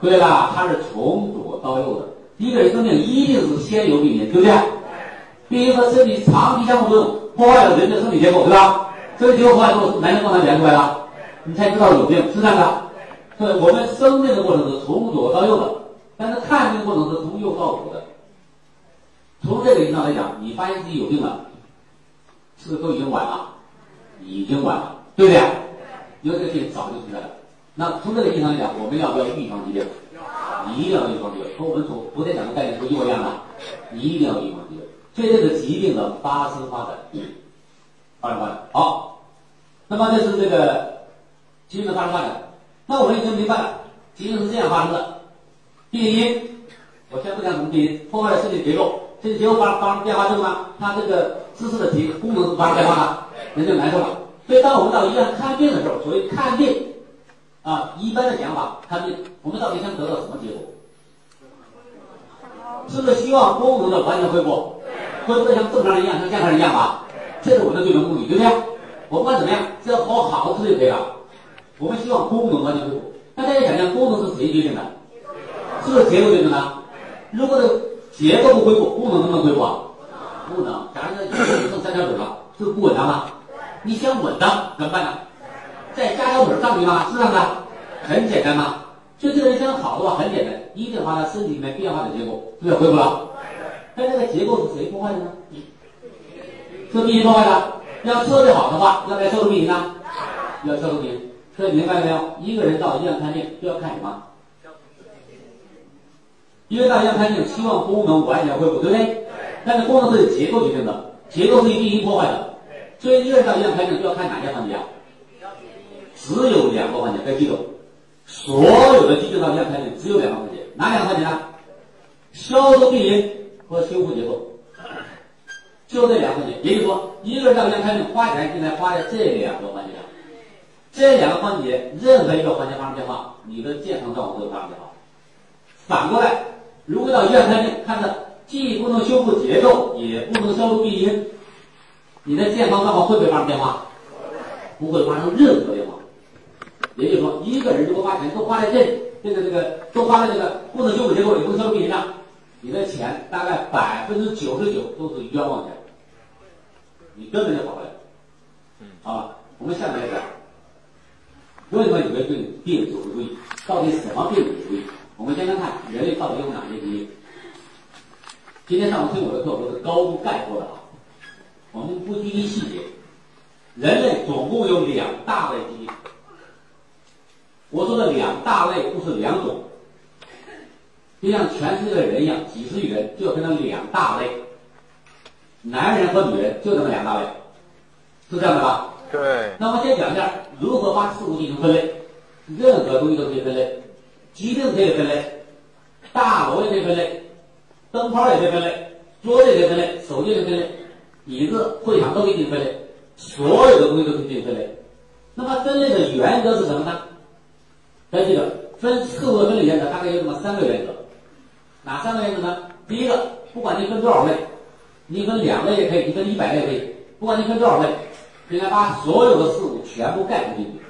对了，他是从左到右的。一个人生病一定是先有病因，对不对？病因和身体长期相互作用，破坏了人的生理结构，对吧？身体结构破坏之后，男性状态表现出来了，你才知道有病，是这样的。对，我们生病的过程是从左到右的，但是看病过程是从右到左的。从这个意义上来讲，你发现自己有病了，是不是都已经晚了？已经晚了，对不对？因为这个病早就存在了。那从这个意义上来讲，我们要不要预防疾病？一定要预防疾病。和我们从昨天讲的概念是一模一样的，你一定要预防疾病。所以这个疾病的发生发展，发生发展好。那么这是这个疾病的发生发展。那我们已经明白了，疾病是这样发生的。病因，我先不讲什么病因，破坏了身体结构，身体结构发发生变化之后呢，它这个姿势的体功能发生变化了，人就难受了。所以当我们到医院看病的时候，所谓看病，啊，一般的讲法，看病，我们到底想得到什么结果？是不是希望功能的完全恢复，恢复的像正常人一样，像健康人一样吧？这是我们的最终目的，对不对？我不管怎么样，只要好好吃就可以了。我们希望功能完全恢复，那大家想想，功能是谁决定的？是不是结构决定的？如果这结构不恢复，功能能不能恢复啊？不能。假如说只剩三条腿了，是不是不稳当了？你想稳当怎么办呢？再加条腿上去吗？是这样的，很简单嘛。所以这个人想好的话很简单，一定把他身体里面变化的结构是不是恢复了？但这个结构是谁破坏的呢？是病因破坏的。要测得好的话，要不要消毒病因呢？要消毒病因。所以明白了没有？一个人到医院看病就要看什么？因为到医院看病，希望功能完全恢复，对不对？但是功能是由结构决定的，结构是由病因破坏的。所以一个人到医院看病就要看哪些环节啊？只有两个环节，该记住，所有的急诊到医院看病只有两个环节，哪两个环节呢？消除病因和修复结构，就这两个环节。也就是说，一个人到医院看病花钱应该花在这两个环节上。这两个环节任何一个环节发生变化，你的健康状况都会发生变化。反过来，如果到医院看病，看着既不能修复结构，也不能消除病因，你的健康状况会不会发生变化？不会发生任何变化。也就是说，一个人如果花钱都花在这，这个这个都花在这个不能修复结构、也不能消除病因上，你的钱大概百分之九十九都是冤枉钱，你根本就好不了。好了，我们下面来讲，为什么有的病病总是注意？到底什么病总是注意？我们先来看人类到底有哪些基因。今天上午听我的课都是高度概括的啊，我们不拘泥细节。人类总共有两大类基因。我说的两大类不是两种，就像全世界的人一样，几十亿人就分成两大类，男人和女人就这么两大类，是这样的吧？对。那么先讲一下如何把事物进行分类，任何东西都可以分类，疾病可以分类，大楼也可以分类，灯泡也可以分类，桌子也可以分类，手机也可以分类，椅子、会场都可以进行分类，所有的东西都可以进行分类。那么分类的原则是什么呢？大家记得，分事物的分类原则大概有这么三个原则，哪三个原则呢？第一个，不管你分多少类，你分两类也可以，你分一百类也可以，不管你分多少类，应该把所有的事物全部概括进去。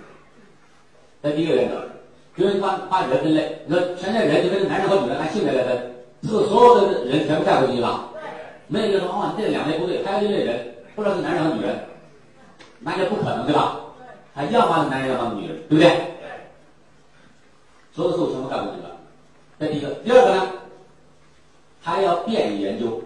这第一个原则。比如你把把人分类，你说现在人就分男人和女人按性别来分，是不是所有的人全部概括进去了？没有一个说哦，这两类不对，还有一类人，不知道是男人和女人，那就不可能对吧？他要么是男人，要么是女人，对不对？所有的事物全部概括进去了。这第一个，第二个呢，还要便于研究。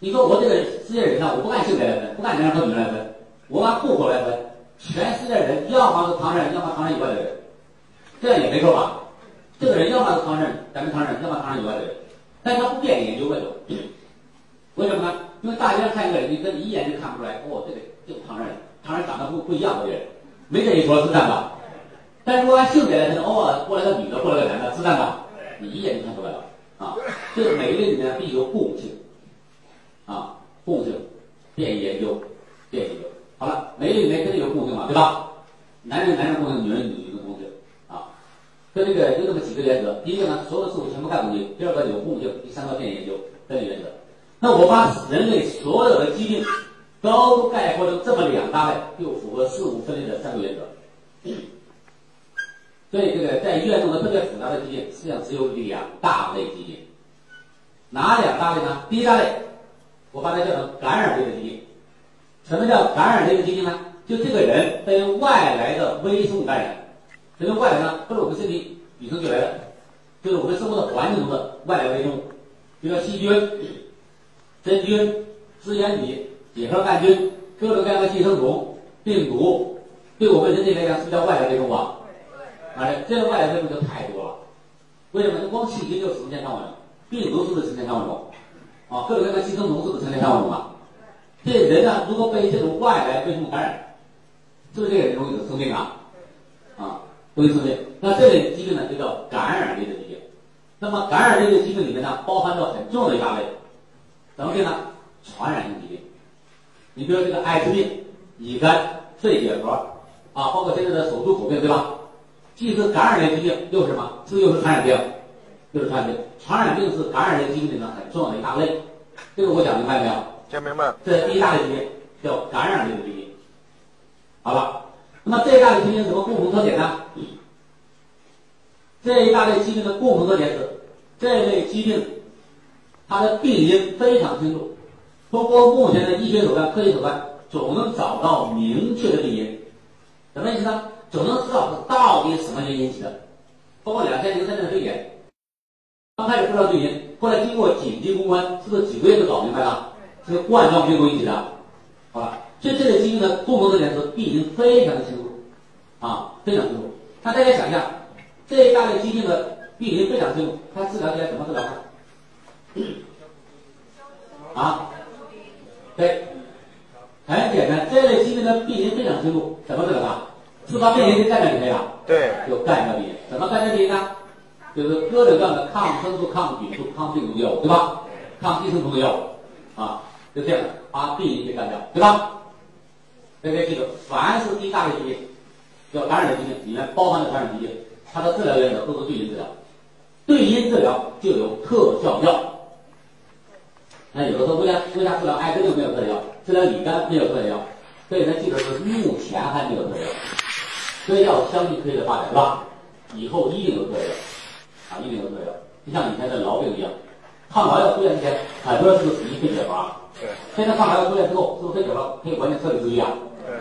你说我这个世界人呢，我不按性别来分，不按男人和女人来分，我按户口来分，全世界人要么是唐山人，要么唐山以外的人，这样也没错吧？这个人要么是唐山人，咱们唐山人，要么唐山以外的人，但他不便于研究，为什么？为什么呢？因为大家看一个人，你跟一眼就看不出来，哦，这个就是唐山人，唐人长得不不一样的人，没这一说，是这样吧？但如果按性别来分，哦，过来个女的，过来个男的，是这样吧？你一眼就看出来了啊！这个每一类里面必须有共性啊，共性，便于研究，便于研究。好了，每一类里面肯定有共性嘛，对吧？男人男人共性，女人女人的共性啊。跟这个就这么几个原则：第一个呢，所有的事物全部概括进去；第二个有共性；第三个便于研究，这个原则。那我把人类所有的疾病都概括成这么两大类，就符合事物分类的三个原则。所以这个在医院中的特别复杂的疾病，实际上只有两大类疾病。哪两大类呢？第一大类，我把它叫做感染类的疾病。什么叫感染类的疾病呢？就这个人被外来的微生物感染。什么外来呢？不是我们身体与生俱来的，就是我们生活的环境中的外来微生物，比如说细菌、真菌、支原体、结核杆菌、各种各样的寄生虫、病毒，对我们人体来讲是叫外来微生物啊。哎，这个外来微生物就太多了。为什么？你光细菌就成千上万种，病毒是不是成千上万种？啊，各种各样的寄生虫是不是成千上万种啊？这人呢，如果被这种外来微生物感染，是不是这个人容易得生病啊？啊，容易生病。那这类疾病呢，就叫感染类的疾病。那么感染类的疾病里面呢，包含着很重要的一大类，什么病呢？传染性疾病。你比如这个艾滋病、乙肝、肺结核啊，包括现在的手足口病，对吧？既是感染类疾病，又是什么？是不是又是传染病，又是传染病。传染病是感染类疾病里面很重要的一大类。这个我讲明白没有？讲明白。这第一大类疾病叫感染类的疾病。好了，那么这一大类疾病有什么共同特点呢？这一大类疾病的共同特点是，这类疾病它的病因非常清楚，通过目前的医学手段、科技手段，总能找到明确的病因。什么意思呢？总能知道是到底什么原因引起的，包括两千零三年的肺炎，刚开始不知道病因，后来经过紧急公关，是不是几个月就搞明白了？这个冠状病毒引起的，好了，所以这类疾病的共同特点是病因非常的清楚，啊，非常清楚。那大家想一下，这一大类疾病的病因非常清楚，它治疗起来怎么治疗呢？啊，对，很简单，这类疾病的病因非常清楚，怎么治疗的？是把病因给干掉就可以了。对，有干掉病因，怎么干掉病因呢？就是各种各样的抗生素、抗菌素、抗病毒药物，对吧？抗寄生虫的药物，啊，就这样把病因给干掉，对吧？大家记住，凡是一大类疾病，叫感染疾病，里面包含的感染疾病，它的治疗原则都是对因治疗，对因治疗就有特效药。那有的说为啥为啥治疗艾滋病没有特效药，治疗乙肝没有特效药？所以呢，记住是目前还没有特效药，所以要相信科学的发展，对吧？以后一定有特效药。啊，一定有特效，就像以前的痨病一样，抗痨药出现之前，很多人是死于肺结核。对。现在抗痨药出现之后，是不是肺结核可以完全彻底治愈啊？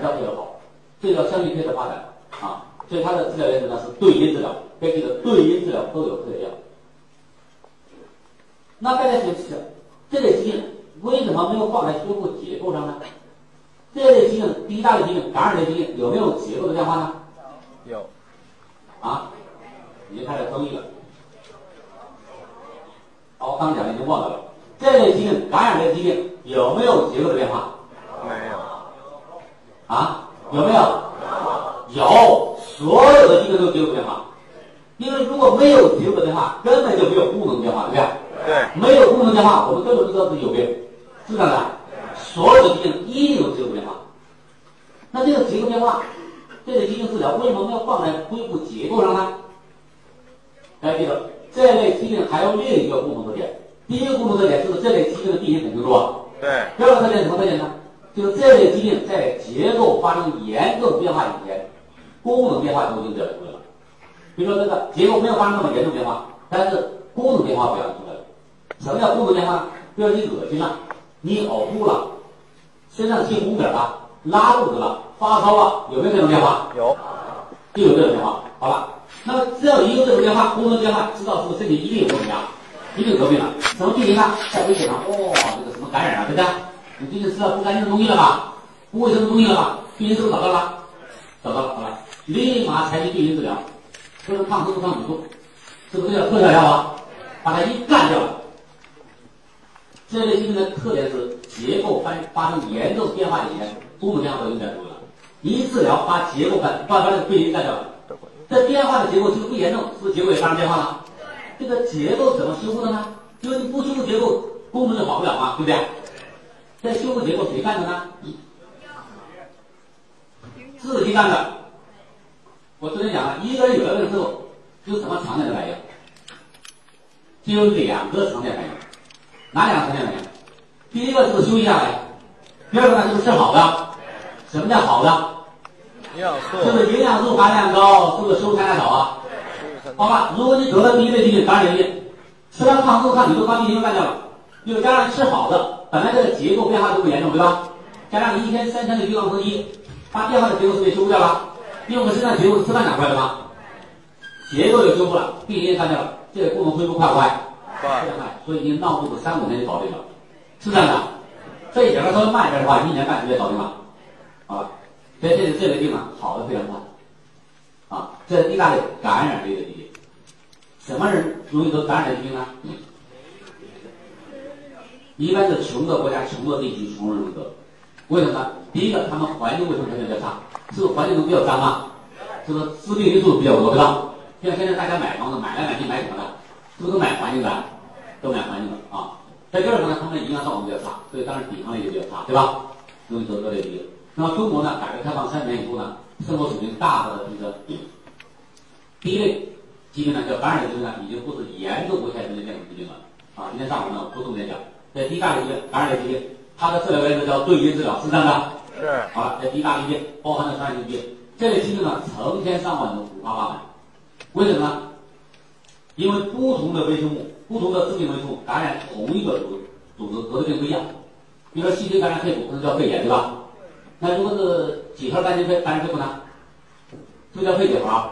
要比较好，这个要相信科学的发展啊。所以它的治疗原则呢是对因治疗，该记得对因治疗都有特效药。那大家想想，这类疾病为什么没有放在修复结构上呢？这类疾病，第一大类疾病，感染类疾病有没有结构的变化呢？有。啊？已经开始争议了。好，刚讲的已经忘掉了。这类疾病，感染类疾病有没有结构的变化？没有。啊？有没有？有，所有的疾病都有结构变化。因为如果没有结构的变化，根本就没有功能变化，对不对？对。没有功能变化，我们根本不知道自己有病，是这样的。所有的疾病一定有结构变化。那这个结构变化，这个疾病治疗为什么要放在恢复结构上呢？大家记得，这类疾病还有另一个共同特点。第一个共同特点就是这类疾病的病因很清楚啊。对。第二个特点什么特点呢？就是这类疾病在结构发生严重变化以前，功能变化就已经表现出来了。比如说这个结构没有发生那么严重变化，但是功能变化表现出来了。什么叫功能变化？比如你恶心了，你呕吐了，身上起红点了，拉肚子了，发烧了，有没有这种变化？有。就有这种变化。好了。那么只要一有这种变化，功能变化，知道是不是身体一定有问题啊？一定得病了。什么病因呢？在微血上，哦，这个什么感染了，对不对？你最近吃了不干净的东西了吧？不卫生的东西了吧？病因是不是找到了？找到了，好了，立马采取病因治疗，不能抗生素、抗菌素，是不是叫特效药啊？把它一干掉了。这类疾病的特点是结构发发生严重变化以前，功能变化都应该出来了。一治疗把结构干，把把这个病因干掉了。这变化的结构就是不严重，是不是结构也发生变化了？这个结构怎么修复的呢？就是你不修复结构，功能就好不了嘛，对不对？这修复结构谁干的呢？自己干的。我昨天讲了，一个人有了病之后，有什么常见的反应？就有两个常见反应，哪两个常见反应？第一个是休息下来，第二个呢就是吃好的。什么叫好的？营养素是不是营养素含量高？是不是蔬菜少啊？好吧，如果你得了第一类疾病，感染疾病，吃了抗生素、抗体素，把病因干掉了，又加上吃好的，本来这个结构变化就不严重，对吧？加上你一天三餐的营养合一，把变化的结构是不是修复掉了？因为我们身上结构是吃饭长出来的吗？结构也修复了，病因干掉了，这个功能恢复快不快？快。快。所以你闹肚子三五天就搞定了，是这样的。这整个稍微慢一点的话，一年半个月搞定了，啊。所以这这类病啊，好的非常快，啊，这是一大利感染率的疾病。什么人容易得感染疾病呢？一般是穷的国家、穷的地区，穷人容易得。为什么呢？第一个，他们环境卫生条件较差，是不是环境都比较脏啊？是不是致病因素比较多，对吧？像现在大家买房子，买来买去买什么的？是不是都买环境的？都买环境的啊。在第二个呢，他们的营养状况比较差，所以当然抵抗力也比较差，对吧？容易得这类疾病。那么中国呢？改革开放三年以后呢，生活水平大大的提升。第一类疾病呢，叫感染类疾病呢，已经不是严重危害人类健康疾病了。啊，今天上午呢，不重点讲。这第一大类疾病，感染类疾病，它的治疗原则叫对因治疗，是这样的。是。好了，这第一大类疾病包含了传染性疾病，这类疾病呢，成千上万种，五花八门。为什么呢？因为不同的微生物、不同的致病微生物感染同一个组组织，得的病不一样。比如说细菌感染肺部，可能叫肺炎，对吧？那如果是几何杆菌肺感染肺部呢，就叫肺结核。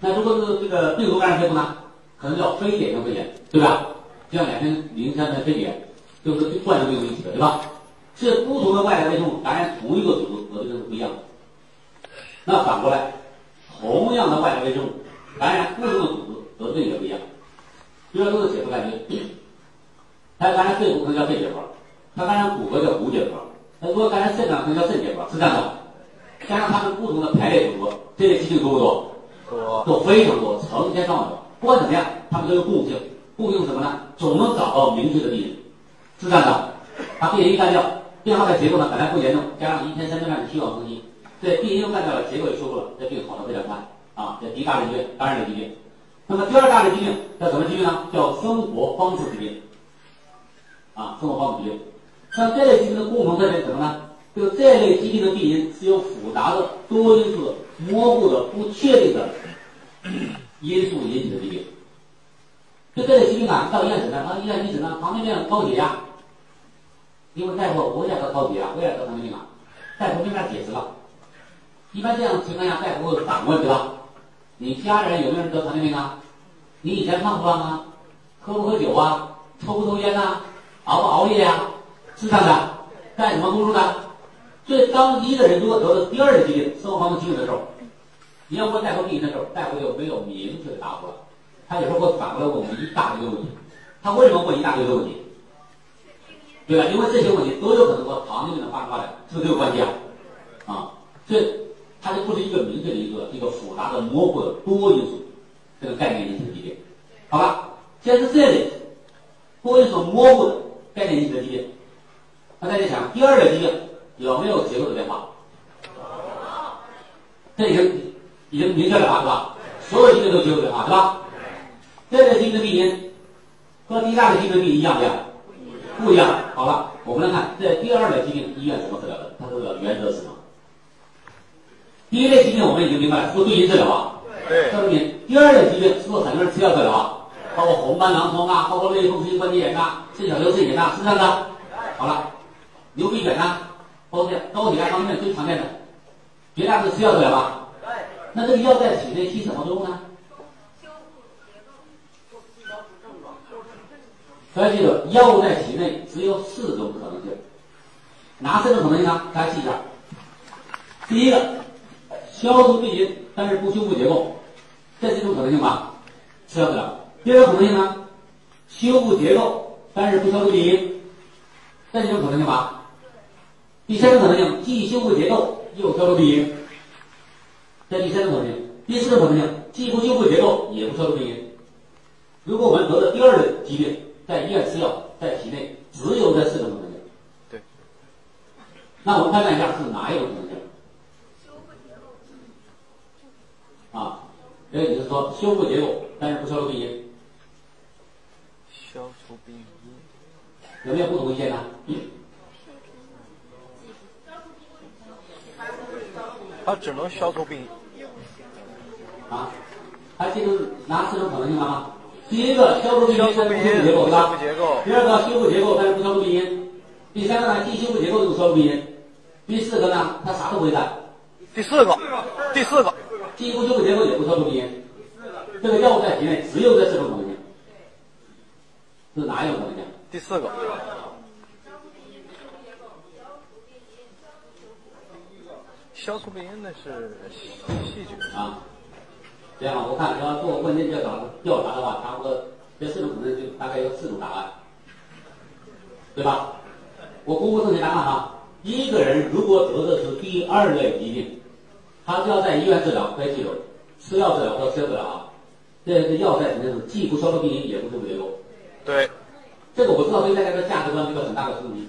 那如果是这个病毒感染肺部呢，可能叫非典型肺炎，对吧？就像两根磷酸的分别，就是贯穿没有一起的，对吧？是不同的外来微生物感染同一个组织，得病是不一样的。那反过来，同样的外来微生物感染不同的组织，得病也不一样。比如说都是血色杆菌，它感染肺部可能叫肺结核，它感染骨骼叫骨结核，它如果感染肾脏可能叫肾结核，是这样的。加上它们不同的排列组合，这类疾病多不多？多都非常多，成千上万种。不管怎么样，它们都有共性，共性是什么呢？总能找到明确的病因，是这样的。把病因一干掉，变化的结构呢本来不严重，加上一天三顿饭的需要更新，这病因又干掉了，结构也修复了，这病好的非常快啊！这第一大类疾病，感染类疾病。那么第二大类疾病叫什么疾病呢？叫生活方式疾病啊，生活方式疾病。像这类疾病的共同特点是什么呢？就这类疾病的病因是由复杂的、多因素、模糊的、不确定的因素引起的疾病。就这类疾病啊，到医院诊断，到医院一诊断，糖尿病、高血压。因为大夫我也得高血压，我也得糖尿病啊，大夫没法解释了。一般这样的情况下，大夫会反问对吧？你家人有没有人得糖尿病啊？你以前胖不胖啊？喝不喝酒啊？抽不抽烟呐、熬不熬夜啊？是这样的，干什么工作呢？所以，当一个人如果得了第二类疾病、生活方式疾病的时候，你要问大夫病因的时候，大夫就没有明确的答复了。他有时候会反过来问我们一大堆的问题。他为什么问一大堆的问题？对吧？因为这些问题都有可能和糖尿病的发生发展是不是都有关系啊？啊，所以它就不是一个明确的一个一个复杂的、模糊的多因素这个概念引起的疾病。好吧，既然是这类多因素模糊的概念引起的疾病，那大家想，第二类疾病有没有结构的变化？这已经已经明确了吧，是吧？所有疾病都有结构变化，对吧？这类疾病的病因和第一大类疾病的病因一样不一样？不一样。好了，我们来看这第二类疾病医院怎么治疗的，它这个原则是什么？第一类疾病我们已经明白了，是不是对因治疗啊？对告诉你，第二类疾病是不是很多人吃药治疗啊？包括红斑狼疮啊，包括类风湿性关节炎呐、肾小球肾炎呐，是这样的。好了，牛皮癣呐，包括高血压、糖尿病最常见的，绝大多数吃药治疗吧？那这个药在体内起什么作用呢？大家记住，药物在体内只有四种可能性，哪四种可能性呢？大家记一下。第一个，消除病因，但是不修复结构，这是一种可能性吧？吃药治疗。第二个可能性呢？修复结构，但是不消除病因，这是一种可能性吧？第三个可能性，既修复结构又消除病因，这第三个可能性。第四种可能性，既不修复结构也不消除病因。如果我们得了第二类疾病，在医院吃药，在体内只有这四种可能性。对。那我们判断一下是哪一种可能性？啊，这个也就是说修复结构，但是不消除病因，消除病因，有没有不同意见呢？它只能消除病因。啊，还记住哪四种可能性了吗？第一个消除病因，消除病因，但是不修复结构，对吧第二个修复结构，但是不消除病因。第三个呢，既修复结构又消除病因。第四个呢，它啥都不会干，第四个，第四个，既不修复结构，也不消除病因。这个药物在体内只有这四种可能性，是哪一种可能性？第四个，消除病因那是细菌。啊，这样我看你要做问卷调查调查的话，差不多这四种可能就大概有四种答案，对吧？我公布正确答案哈。一个人如果得的是第二类疾病，他就要在医院治疗，可以记住，吃药治疗和吃药治疗啊。这个药在肯定是既不消除病因，也不修复结构。对，这个我知道对大家的价值观是一个很大的冲击，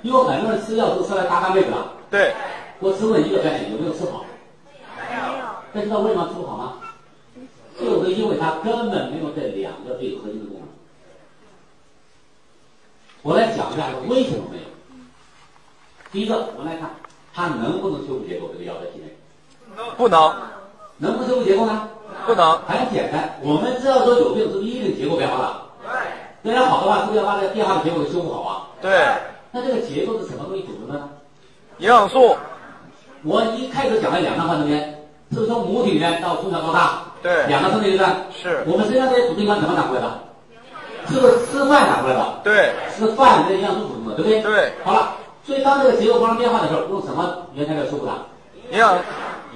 因为很多人吃药都吃了大半辈子了。对，我只问一个概念，有没有吃好？大家知道为什么吃不好吗？就是因为它根本没有这两个最核心的功能。我来讲一下为什么没有。第一个，我们来看它能不能修复结构，这个药在体内不能，能不能修复结构呢？不能，很简单，我们知道说有病是不是一定结构变化了？对。那要好的话，是不是要把这个变化的结构给修复好啊？对，那这个结构是什么东西组成的呢？营养素，我一开始讲了两趟半中间，是从母体里面到从小到大，对，两个生命阶段，是我们身上这些组织一般怎么长出来的？是不是吃饭打出来的？对吃饭这营养素补充的，对不对？对，好了，所以当这个结构发生变化的时候，用什么原材料修复它？营养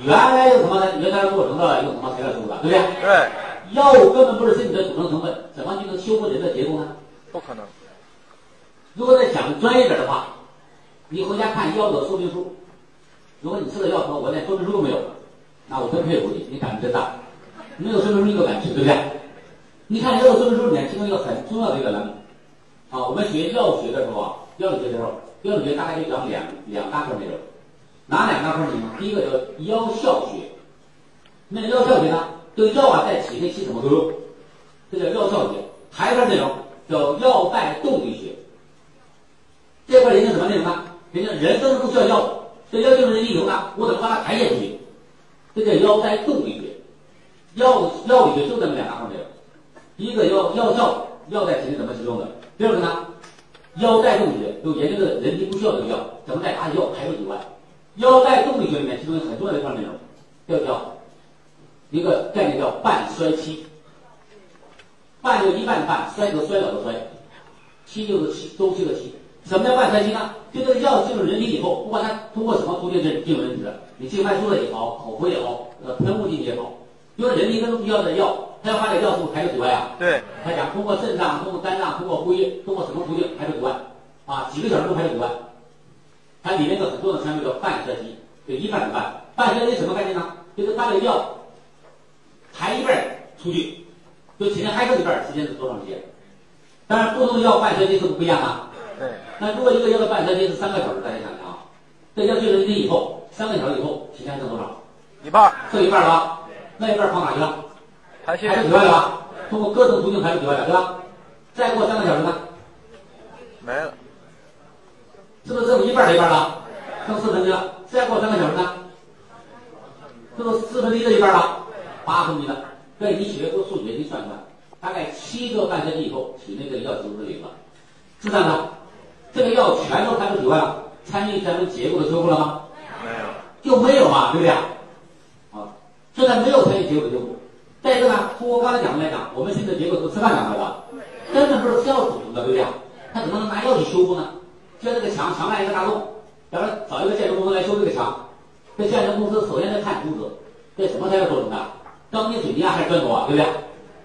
原来用什么原材料做成的，用什么材料修复的，对不对？对，药物根本不是身体的组成成分，怎么就能修复人的结构呢？不可能。如果再讲专业点的话，你回家看药的说明书，如果你吃的药后我连说明书都没有，那我真佩服你，你胆子真大，没有说明书你都敢吃，对不对？你看药的说明书里面其中一个很重要的一个栏目，啊，我们学药学的时候啊，药理学的时候，药理学大概就讲两两大块内容，哪两大块内容？第一个叫药效学，那药效学呢，对药啊在体内起什么作用？这叫药效学。还有一块内容叫药代动力学。这块研究什么内容呢？研究人生不需要药物，这药进入人体以后呢，我怎么把它抬下去？这叫药代动力学。药药理学就这么两大块内容，一个药药效，药在体内怎么使用的；第二个呢，药代动力学，就研究的人体不需要这个药，怎么再把药排出体外。药代动力学里面其中很重要的一块内容，叫叫一个概念叫半衰期。半就一半的半，衰则衰老的衰，期就是期周期的期。什么叫半衰期呢？就这个药进入人体以后，不管它通过什么途径进进入人体的，你静脉注射也好，口服也好，呃，喷雾进去也好，因为人体跟需要的药，它要把这个药素排出体外啊。对，他讲通过肾脏、通过肝脏、通过呼吸、通过什么途径排出体外，啊，几个小时都排出体外。它里面有很重要的成分叫半衰期，就一半一半。半衰期什么概念呢？就是把这个药排一半儿出去，就体内还剩一半儿，时间是多长时间？当然，不同的药半衰期是不一样的。对，那如果一个药的半衰期是三个小时，大家想想啊，这药进入人体以后，三个小时以后，体内还剩多少？一半儿剩一半了吧？那一半儿跑哪去了？排泄排出体外了吧？通过各种途径排出体外了，对吧？再过三个小时呢，没了，是不是剩一半一半了？剩四分之一了。再过三个小时呢，是不是四分之一的一半了？八分之一了。对，你学过数学，你算算，大概七个半衰期以后，体内的药几乎是零了。是这样的，这个药全都排出体外了，参与咱们结构的修复了吗？没有，就没有嘛，对不对？啊，现在没有参与结构的修复。再一个呢，通过刚才讲的来讲，我们现在结构是吃饭长出来的，根本不是吃药组成的，对不对？他怎么能拿药去修复呢？就像这个墙，墙外一个大洞，咱们找一个建筑公司来修这个墙，这建筑公司首先得看图纸，这什么材料做成的？钢筋水泥啊还是砖头啊，对不对？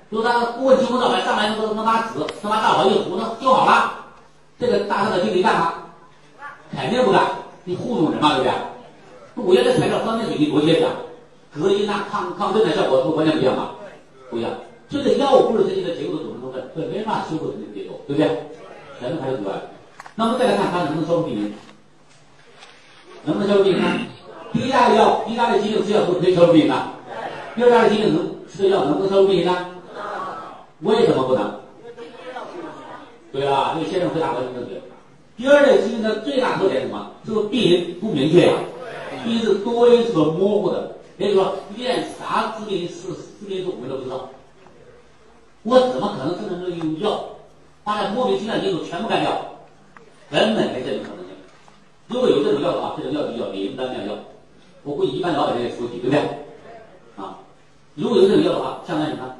如果他不问青红皂白，上来能能拿纸能把大伙一糊，弄修好了，这个大厦的经理干吗？肯定不干，你糊弄人嘛，对不对？我原来材料钢筋水泥多结实啊，隔音呐、抗抗震的效果是不是完全不一样嘛，不一样。所以药物不是人体的结构的组成成分，所以没办法修复人体的结构，对不对？全都排除体外。那么再来看它能不能消除病因，能不能消除病因呢？第一大类药，第一大类疾病吃药是不是可以消除病因的？第二大类疾病能吃药能不能消除病因呢？为什么不能？对啊，这个先生回答完全正确。第二类疾病的最大特点是什么？就是病因不明确呀、病因是多因素模糊的，也就是说，连啥致病因是致病因素我们都不知道。我怎么可能真的能用药把那莫名其妙的因素全部干掉？根本没这种可能性。如果有这种药的话，这种药就叫灵丹妙药。我估计一般老百姓也吃不起，对不对？啊，如果有这种药的话，相当于什么？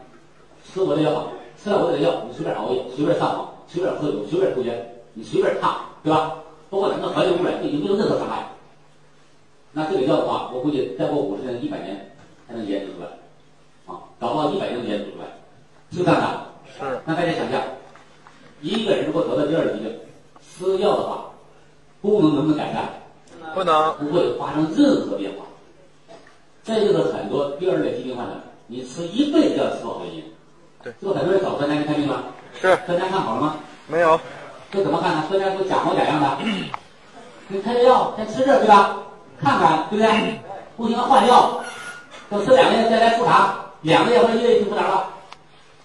吃我的药吧，吃了我这个药，你随便熬夜，随便上网，随便喝酒，随便抽烟，你随便烫，对吧？包括咱们环境污染，对你没有任何伤害。那这个药的话，我估计再过五十年、一百年才能研究出来，啊，搞不好一百年能研制出来，是不这样的。是那大家想想，一个人如果得了第二疾病，吃药的话，功能能不能改善？不能，不会发生任何变化。这就是很多第二类疾病患者，你吃一辈子药吃不好的原因。对，这个很多人找专家去看病了，是专家看好了吗？没有，这怎么看呢？专家都假模假样的，你开这药先吃着，对吧？看看，对不对？不行换药，等吃两个月再来复查，两个月或者一个月就复查了。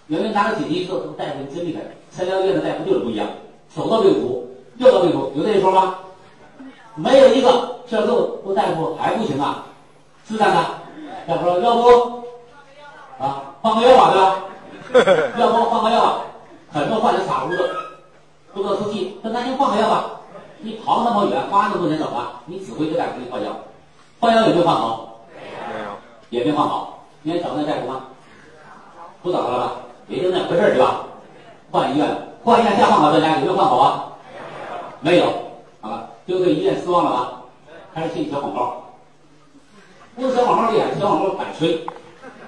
有人拿着紧急说，大夫你真厉害，三甲医院的大夫就是不一样，手到病除，药到病除，有这一说吗？没有一个教授都大夫还不行啊，是这样的。大夫说要不啊换个药吧，对吧？要不换个药吧？很多患者傻乎乎的，不知道出气，说咱就换个药吧。你跑那么远，花那么多钱找他，你指挥这大夫给你换药，换药有没有换好？没有，也没换好。你还找那大夫吗？不找他了吧？也就那回事儿，对吧？换医院，换医院再换好专家，有没有换好啊？没有，好了，就对医院失望了吧？开始信小广告，不是小广告厉害，小广告敢吹，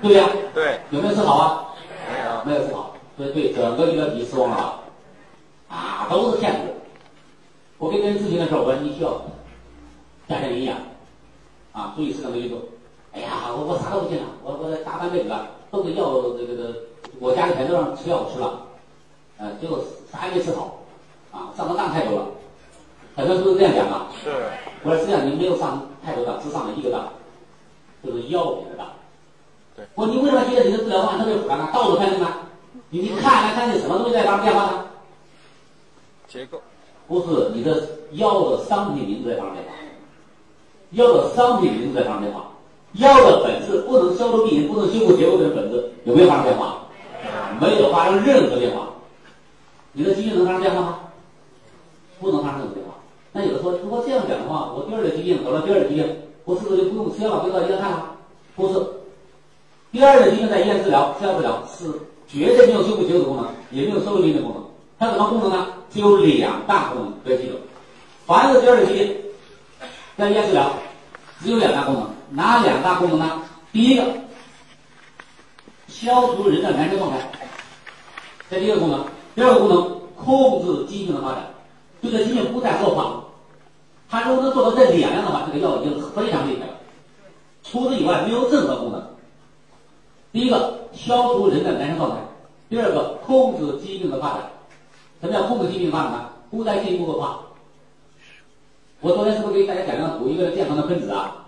对不对呀？对，有没有治好啊？没有，没有治好，所以对整个医疗体系失望了？啊，都是骗子。我跟别人咨询的时候，我说你需要加强营养，啊，注意适当的运动。哎呀，我我啥都不信了，我我大半辈子了，都是药这个这个，我家里全都让吃药吃了，呃，结果啥也没吃好，啊，上的当太多了。很多人都是这样讲的。是，我说实际上你没有上太多当，只上了一个当，就是药品的当。对。我说你为什么觉得你的治疗方案特别复杂呢？到处看对吗？你你看来看去，什么东西在发生变化呢？结构，不是你的药的商品名字在发生变化，药的商品名字在发生变化，药的本质不能消除病因，不能修复结构的本质有没有发生变化？没有发生任何变化。你的疾病能发生变化吗？不能发生任何变化。那有的说，如果这样讲的话，我第二类疾病得了第二类疾病，我是不是就不用吃药了，不用到医院看了？不是，第二类疾病在医院治疗，吃药治疗是绝对没有修复结构的功能，也没有收复病因的功能。它什么功能呢？只有两大功能，不要记住。凡是第二类疾病，在医院治疗，只有两大功能。哪两大功能呢？第一个，消除人的燃烧状态，这第一个功能。第二个功能，控制疾病的发展，就这疾病不再恶化。它如果能做到这两样的话，这个药已经非常厉害了。除此以外，没有任何功能。第一个，消除人的燃烧状态；第二个，控制疾病的发展。什么叫控制疾病发展呢？不再进一步恶化。我昨天是不是给大家讲了图？一个健康的分子啊。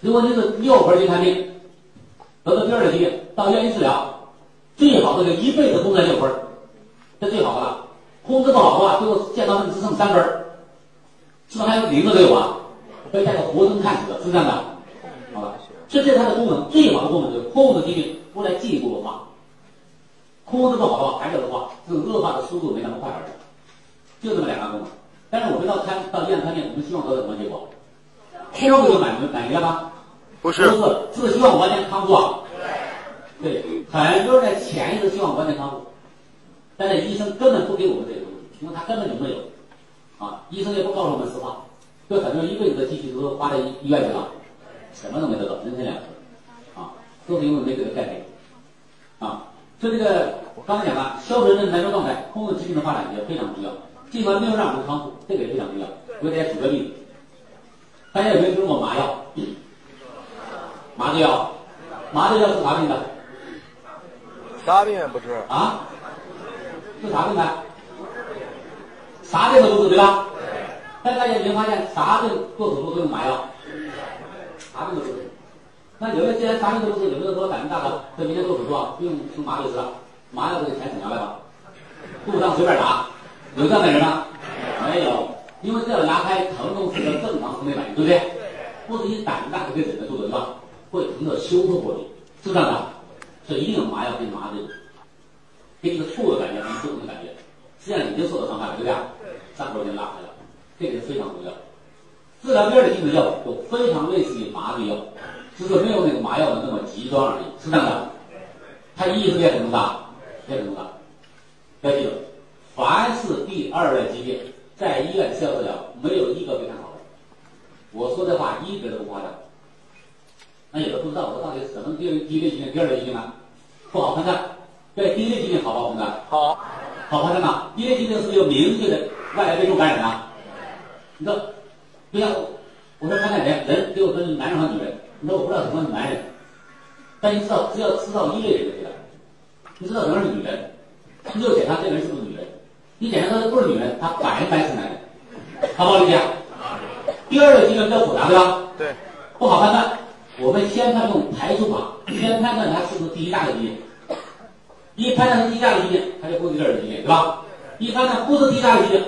如果你是六分去看病，得到第二个疾病，到医院治疗，最好的就一辈子控制在六分，这最好的了。控制不好的话，最后健康分子只剩三分，是不是还有零的都有啊？被带个活生看死的，是这样的。这是它的功能，最好的功能就是控制疾病不再进一步恶化。控制不好的话，还是恶化，这种恶化的速度没那么快而已。就这么两个功能。但是我们到看到医院看病，我们希望得到什么结果？消不就满足满意了吗？不是，不是，是希望完全康复啊。对，很多人在潜意识希望完全康复，但是医生根本不给我们这些东西，因为他根本就没有。啊，医生也不告诉我们实话，就很多人一辈子的积蓄都花在医院去了，什么都没得到，人财两个。啊，都是因为没这个概念。啊，所以这个我刚才讲了，消除人的燃烧状态，控制疾病的发展也非常重要。尽管没有让我们康复，这个也非常重要。我给大家举个例子，大家有没有听过麻药？麻醉药，麻醉药是啥病的？啥病也不治啊？是啥病的？啥病都不治，对吧？但大家有没有发现，啥病做手术都用麻药？啥病都不治。那有的既然啥病都不治，有没有说胆子大的，这明天做手术啊，不用用麻醉师了，麻药这个钱省下来吧？肚子上随便打，有这样的人吗？没有，因为这样拉开疼痛是个正常生理反应，对不对？不是你胆子大就可以忍得住的，对吧？会疼的休克过去，是不是这样的。所以一定有麻药给你麻醉，给你个错的感觉，能舒服的感觉，实际上已经受到伤害了，对不对？伤口已经拉开了，这个是非常重要。治疗第二类疾病的药就非常类似于麻醉药，只是没有那个麻药的那么极端而已，是这样的。它意义是变什么大，变什么大。要记住，凡是第二类疾病，在医院需要治疗，没有一个被看好的。我说这话一点都不夸张。那有的不知道我到底什么第第一类疾病、第二类疾病呢？不好判断。对，第一类疾病好不好判断？好，好判断吗？第一类疾病是有明确的外来病毒感染的。你不要，我说看看人，人给我分男人和女人。你说我不知道什么是男人，但你知道，只要知道一类人就可以了。你知道什么是女人，你就检查这个人是不是女人。你检查他不是女人，他百分百是男人，好不好理解？第二类疾病比较复杂，对吧？对，不好判断。我们先判用排除法，先判断它是不是第一大类疾病。一判断是第一大类疾病，它就不是第二类疾病，对吧？一判断不是第一大类疾病，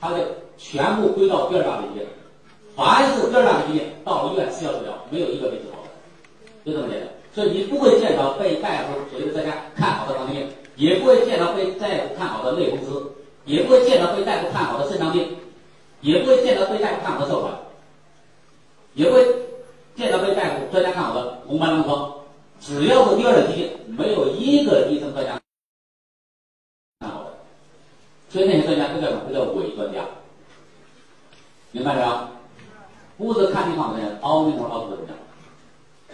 它就全部归到第二大类疾病。凡是第二大类疾病，到医院吃药治疗，没有一个被治好的，就这么简单。所以你不会见到被大夫所谓的专家看好的糖尿病，也不会见到被大夫看好的类风湿，也不会见到被大夫看好的肾脏病，也不会见到被大夫看好的哮喘，也不会。见到被大夫专家看好的红斑狼疮，只要是第二类疾病，没有一个医生专家看好的所以那些专家都叫什么？都叫伪专家，明白了吗？不是看病方面凹那会儿凹出的专家。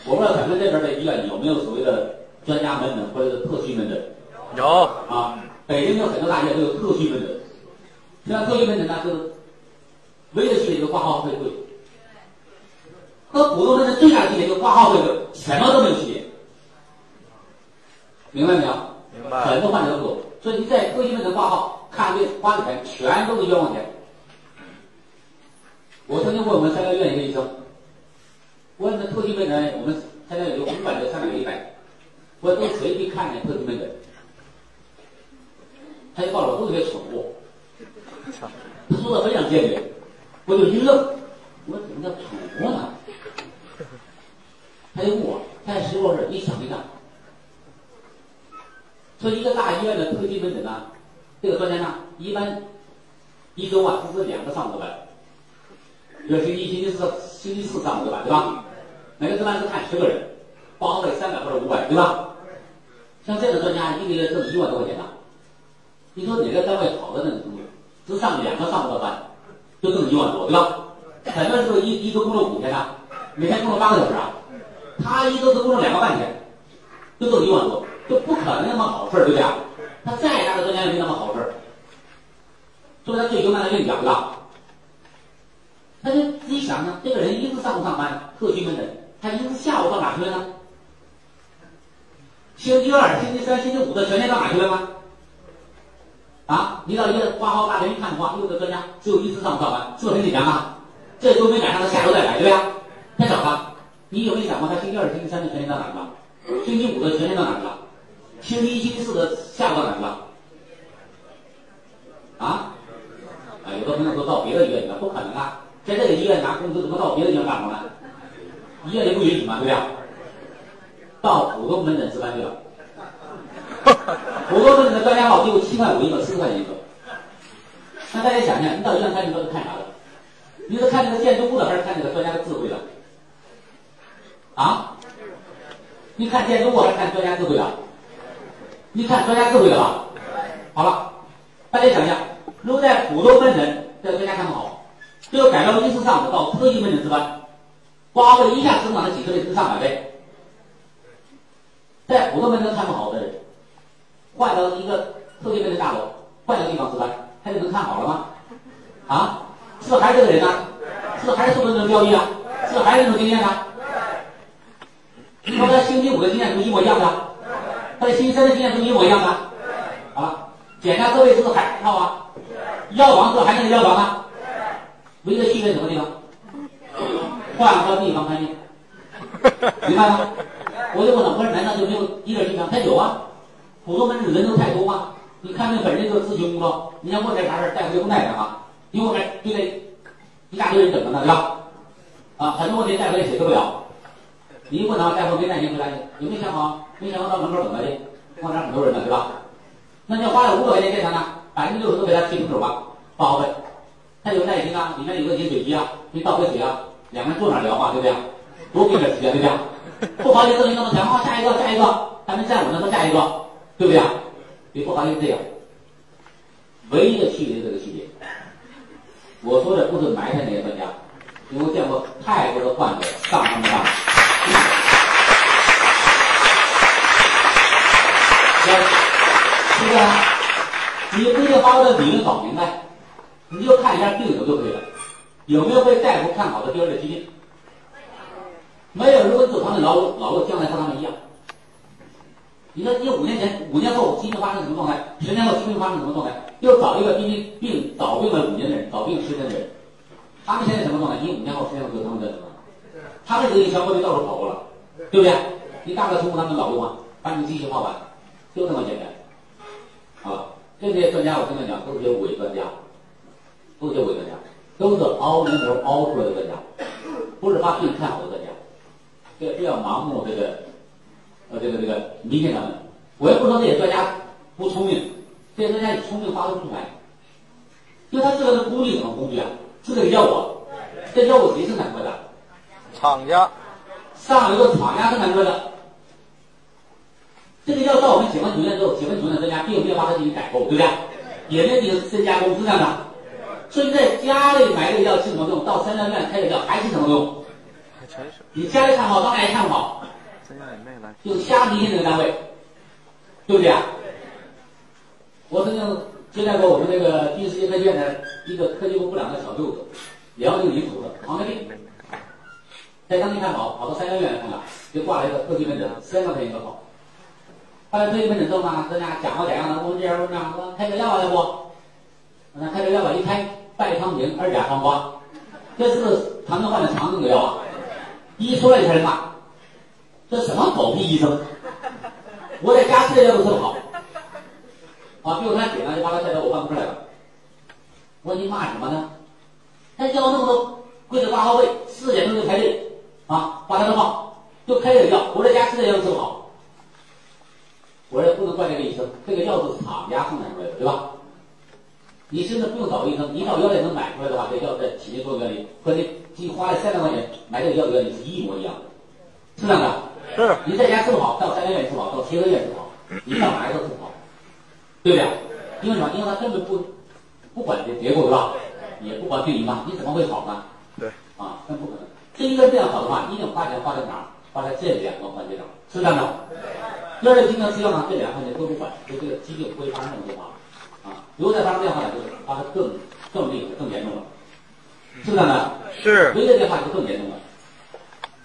我不知道咱们这边的医院有没有所谓的专家门诊或者是特需门诊有啊？北京有很多大医院都有特需门诊，像特需门诊呢是唯一的区别就挂号费贵，和普通门诊最大的区别就是挂号费贵，什么都没有区别，明白没有？明白很多患者都有，所以你在特需门诊挂号看病花的钱全都是冤枉钱。我曾经问我们三甲医院一个医生，我问那特需门诊，我们三甲有五百个、三百个一百，我都谁去看那特需门诊？他就告诉我都是些蠢货，他说的非常坚决，我就一愣，我说怎么叫蠢货呢？他就问我，他实验室一想一想，说一个大医院的特需门诊呢，这个专家呢，一般一周啊只是两个上午的班，比如星期一、星期四、星期四上午的班，对吧？每个值班是看十个人，报费三百或者五百，对吧？像这样的专家一个月挣一万多块钱呢。你说哪个单位好的那种程度，只上两个上午的班，就挣一万多，对吧？很多人说一一周工作五天呢，每天工作八个小时啊，他一周只工作两个半天，就挣一万多，就不可能那么好事儿，对不对啊？他再大的专家也没那么好事儿，所以他最优慢的愿意讲，对他就自己想想，这个人一是上午上班，特需门诊，他一是下午到哪去了呢？星期二、星期三、星期五的全天到哪去了吗？啊，你到医院挂号大厅一看的话，六个专家只有一次上午上班，是不是很紧张啊？这周没赶上，他下周再来，对不对？太少了。你有没有想过，他星期二、星期三的全天到哪去了？星期五的全天到哪去了？星期一、星期四的下午到哪去了？啊？啊，有的朋友说到别的医院去了，不可能啊！在这个医院拿工资，怎么到别的医院干活呢？医院也不允许嘛，对不对？到普通门诊值班去了。普通门诊的专家号只有七块五一个，四块钱一个。那大家想想，你到医院看病都是看啥的？你是看那个建筑物的，还是看那个专家的智慧的？啊？你看建筑物还是看专家智慧的？你看专家智慧的吧？好了，大家想想，如果在普通门诊这个专家看不好，这个改到一次上午到特需门诊值班，花费一下增长了几十倍至上百倍。在普通门诊看不好的人，换到一个特需门诊大楼，换个地方值班，他就能看好了吗？啊？是不是还是这个人呢、是不是还是受这种交易啊？是不是还是这种经验呢、和他星期五的经验是不是一模一样的，他的星期三的经验是不是一模一样的。好了，检查设备是不是还一套啊？药房是不是还是那药房啊？唯一的区别什么地方？换个地方看病，明白吗？我就问了，我说难道就没有医疗经常？他有啊，普通门诊人都太多啊。你看病本身就是咨询工作，你要问点啥事儿，大夫就不耐烦啊，因为我就得一大堆人等着呢，对吧？啊，很多问题大夫也解决不了。你一问他，大夫没耐心回答你，有没有想好？没想好到门口等着去，外边很多人呢，对吧？那你要花了五百块钱检查呢，百分之六十都给他提成手吧，报好费。他有耐心啊，里面有个饮水机啊，给你倒杯水啊，两个人坐那聊嘛，对不对？多给点时间，对不对？不好意思，你那么讲话，下一个，下一个，还没站稳呢，说下一个，对不对？别不好意思这样，唯一的区别是这个区别。我说的不是埋汰那些专家，因为我见过太多的患者上他们当。是不是？你不一定把我的理论搞明白，你就看一下病友就可以了，有没有被大夫看好的第二类疾病？没有，如果走他们老路，老路将来和他们一样。你说你五年前、五年后疾病发生什么状态？十年后疾病发生什么状态？又找一个病病病早病了五年的人，早病十年的人，他们现在什么状态？你五年后、十年后就他们的什么？他们这个小伙就到处跑过了，对不对？你大概通过他们老路啊，把你机器化完，就这么简单。啊，这些专家我跟他讲，都是些伪专家，都是些伪专家，都是凹门头凹出来的专家，不是把病看好的专家。这不要盲目这个，呃，这个这个迷信他们。我也不说这些专家不聪明，这些专家聪明发挥不出来，因为他这个的工具什么工具啊？是这个药物，这药物谁生产出来的？厂家上游的厂家生产出来的。这个药到我们血管组院之后，血管组院的专家并没有把它进行改购，对不对？也没进行深加工，是这样的。所以你在家里买这个药起什么用？到三甲医院开的药还是什么用？还真是，你家里看好，当然也看不好，咱家也没来。就瞎迷信这个单位，对不对啊？我曾经接待过我们那个第一世界科学院的一个科技部部长的小舅子，辽宁临滁的黄家病，在当地看好，跑到三甲医院来看了，就挂了一个科级门诊，三万块钱一个号。后来特级门诊之后呢，跟人家讲模讲样的，问这样问那样，说开个药啊，要不？我说开个药吧，一开拜汤平二甲黄瓜，这是糖尿患的常用的药啊。一出来就开始骂，这什么狗屁医生！我在家吃的药都治不好。啊，比如他姐呢，就把他带到我办公室来了。我说你骂什么呢？他药那么多，贵的挂号费，四点钟就排队，啊，挂他的号，就开这个药，我在家吃的药都治不好。我说不能怪这个医生，这个药是厂家生产出来的，对吧？你甚至不用找医生，你到药店能买出来的话，这药在体内作用原理和你你花了三百块钱买这个药的原理是一模一样的，是这样的。是，你在家治不好，到三甲医院治不好，到协和医院治不好，你到哪儿都治不好，对不对？因为什么？因为他根本不不管这结果，对吧？也不管病因嘛，你怎么会好呢？对，啊，那不可能。这一个这样好的话，一定花钱花在哪儿？花在这两个环节上，是这样的。第二个经常吃药呢，这两个环节都不管，就这个疾病不会发生这么多化。啊，如果再发生变化呢，就是发生更更厉害、更严重了，是不是这样的？是，唯一的变化就更严重了，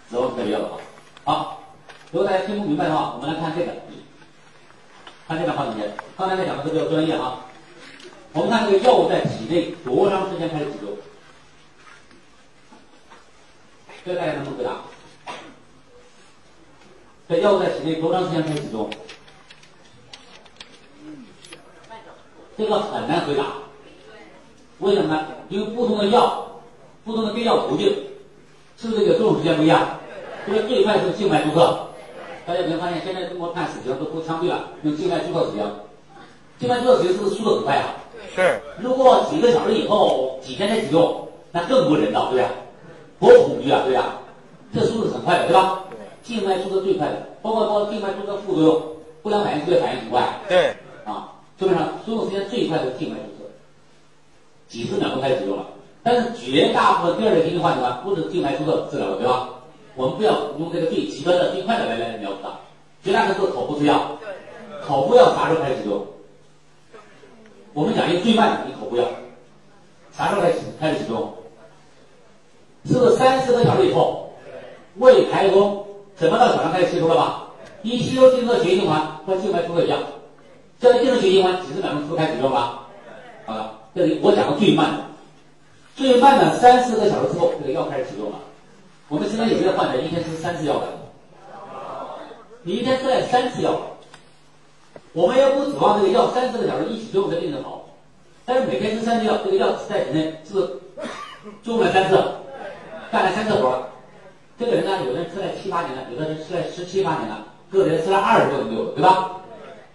然后特别的好。好，如果大家听不明白的话，我们来看这个，看这个画面。刚才那讲的都比较专业啊。我们看这个药物在体内多长时间开始起作用？这个大家能不能回答？这药物在体内多长时间开始起作用？这个很难回答。为什么呢？因为不同的药，不同的给药途径，是不是这个作用时间不一样？这个最快是静脉注射。大家有没有发现，现在中国判死刑都不枪毙了，用静脉注射死刑。静脉注射死刑是不是速度很快啊？是，如果几个小时以后、几天才启动，那更不人道，对吧？多恐惧啊，对吧？这速度很快的，对吧？静脉注射最快的，包括包括静脉注射副作用、不良反应、剧烈反应很快对，啊。基本上作用时间最快的是静脉注射，几十秒钟开始使用了。但是绝大部分第二类疾病患者呢，不是静脉注射治疗的，对吧？我们不要用这个最极端的、最快的来来描述它。绝大多数口服吃药，口服药啥时候开始使用？我们讲一个最慢的，你口服药啥时候开始开始使用？是不是三四个小时以后，胃排空，怎么到小肠开始吸收了吧？一吸收进入到血液循环和静脉注射一样，这样进入血液循环几十秒钟就开始使用了。好了，这里我讲的最慢的，最慢的三四个小时之后，这个药开始使用了。我们身边有些患者一天吃三次药的，你一天吃了三次药，我们也不指望这个药三四个小时一起作用才病得好，但是每天吃三次药，这个药在体内是不是作用了三次，干了三次活？这个人呢，有的人吃了七八年了，有的人吃了十七八年了，个人吃了二十多年都有，对吧？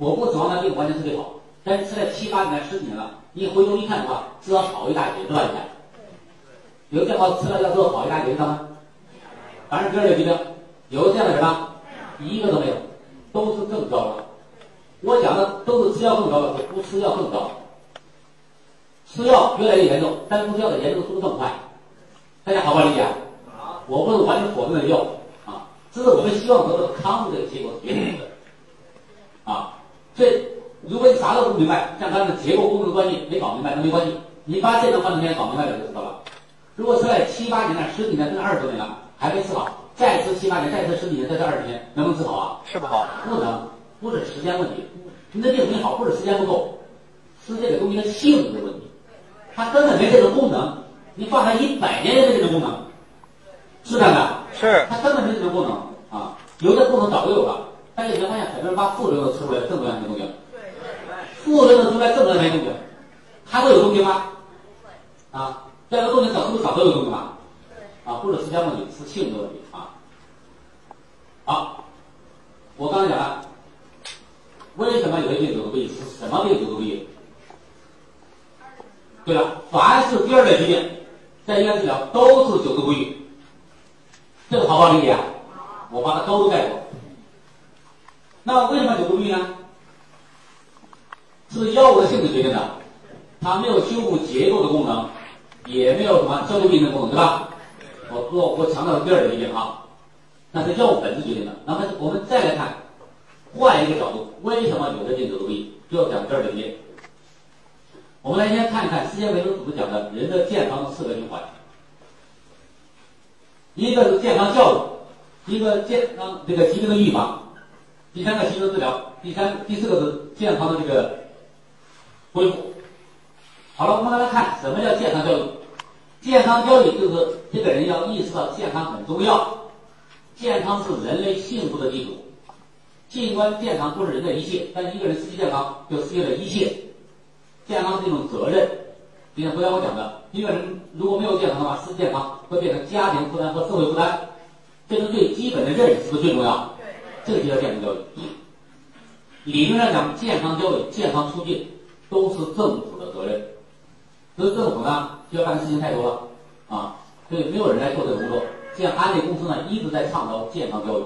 我不指望他病完全治理好，但是吃了七八年、十几年了，你回头一看的话，至少好一大截，对吧？你看，有这好吃了药之后好一大截，知道吗？反正第二类疾病，有这样的人吗？一个都没有，都是更高了。我讲的都是吃药更高的，不吃药更高。吃药越来越严重，但不吃药的严重速度更快。大家好不好理解？我不是完全否定这个药啊，这是我们希望得到康复的结果是绝对的啊。所以，如果你啥都不明白，像它的结构功能关系没搞明白，那没关系，你把这个换成天搞明白了就知道了。如果吃了七八年了、十几年甚至二十多年了，还没治好，再吃七八年，再吃十几年，再吃二十年，能不能治好啊？吃不好，不能，不是时间问题。你的病没好，不是时间不够，是这个东西的性质问题。它根本没这个功能，你放它一百年也没这个功能，是这样的。是，它根本没这个功能啊，有的功能早就有了，但是你会发现很多人把副作用都吃出来，正作用没动静。副作用出来，正作用没动静，它会有动静吗？啊，这个动静早是不是早都有动静吧？啊，不是时间问题，是性格问题啊。好，我刚才讲了，为什么有些病久治不愈？是什么病久治不愈？对了，凡是第二类疾病，在医院治疗都是久治不愈，这个好不好理解啊？我把它都概括。那为什么久治不愈呢？是药物的性质决定的。它没有修复结构的功能，也没有什么消除病的功能，对吧？我我我强调第二个一点啊，那是药物本质决定的。那么我们再来看，换一个角度，为什么有的病得病？就要讲第二个一点。我们来先看一看世界卫生组织讲的人的健康的四个循环，一个是健康教育，一个健康这个疾病的预防，第三个新生治疗，第三第四个是健康的这个恢复。好了，我们来看什么叫健康教育。健康教育就是这个人要意识到健康很重要，健康是人类幸福的基础。尽管健康不是人的一切，但一个人失去健康就失去了一切。健康是一种责任，就像昨天我讲的，一个人如果没有健康的话，失去健康会变成家庭负担和社会负担，这是最基本的认识，不是最重要？这个就叫健康教育。理论上讲，健康教育、健康促进都是政府的责任，所以政府呢，需要干的事情太多了啊，所以没有人来做这个工作。像安利公司呢，一直在倡导健康教育。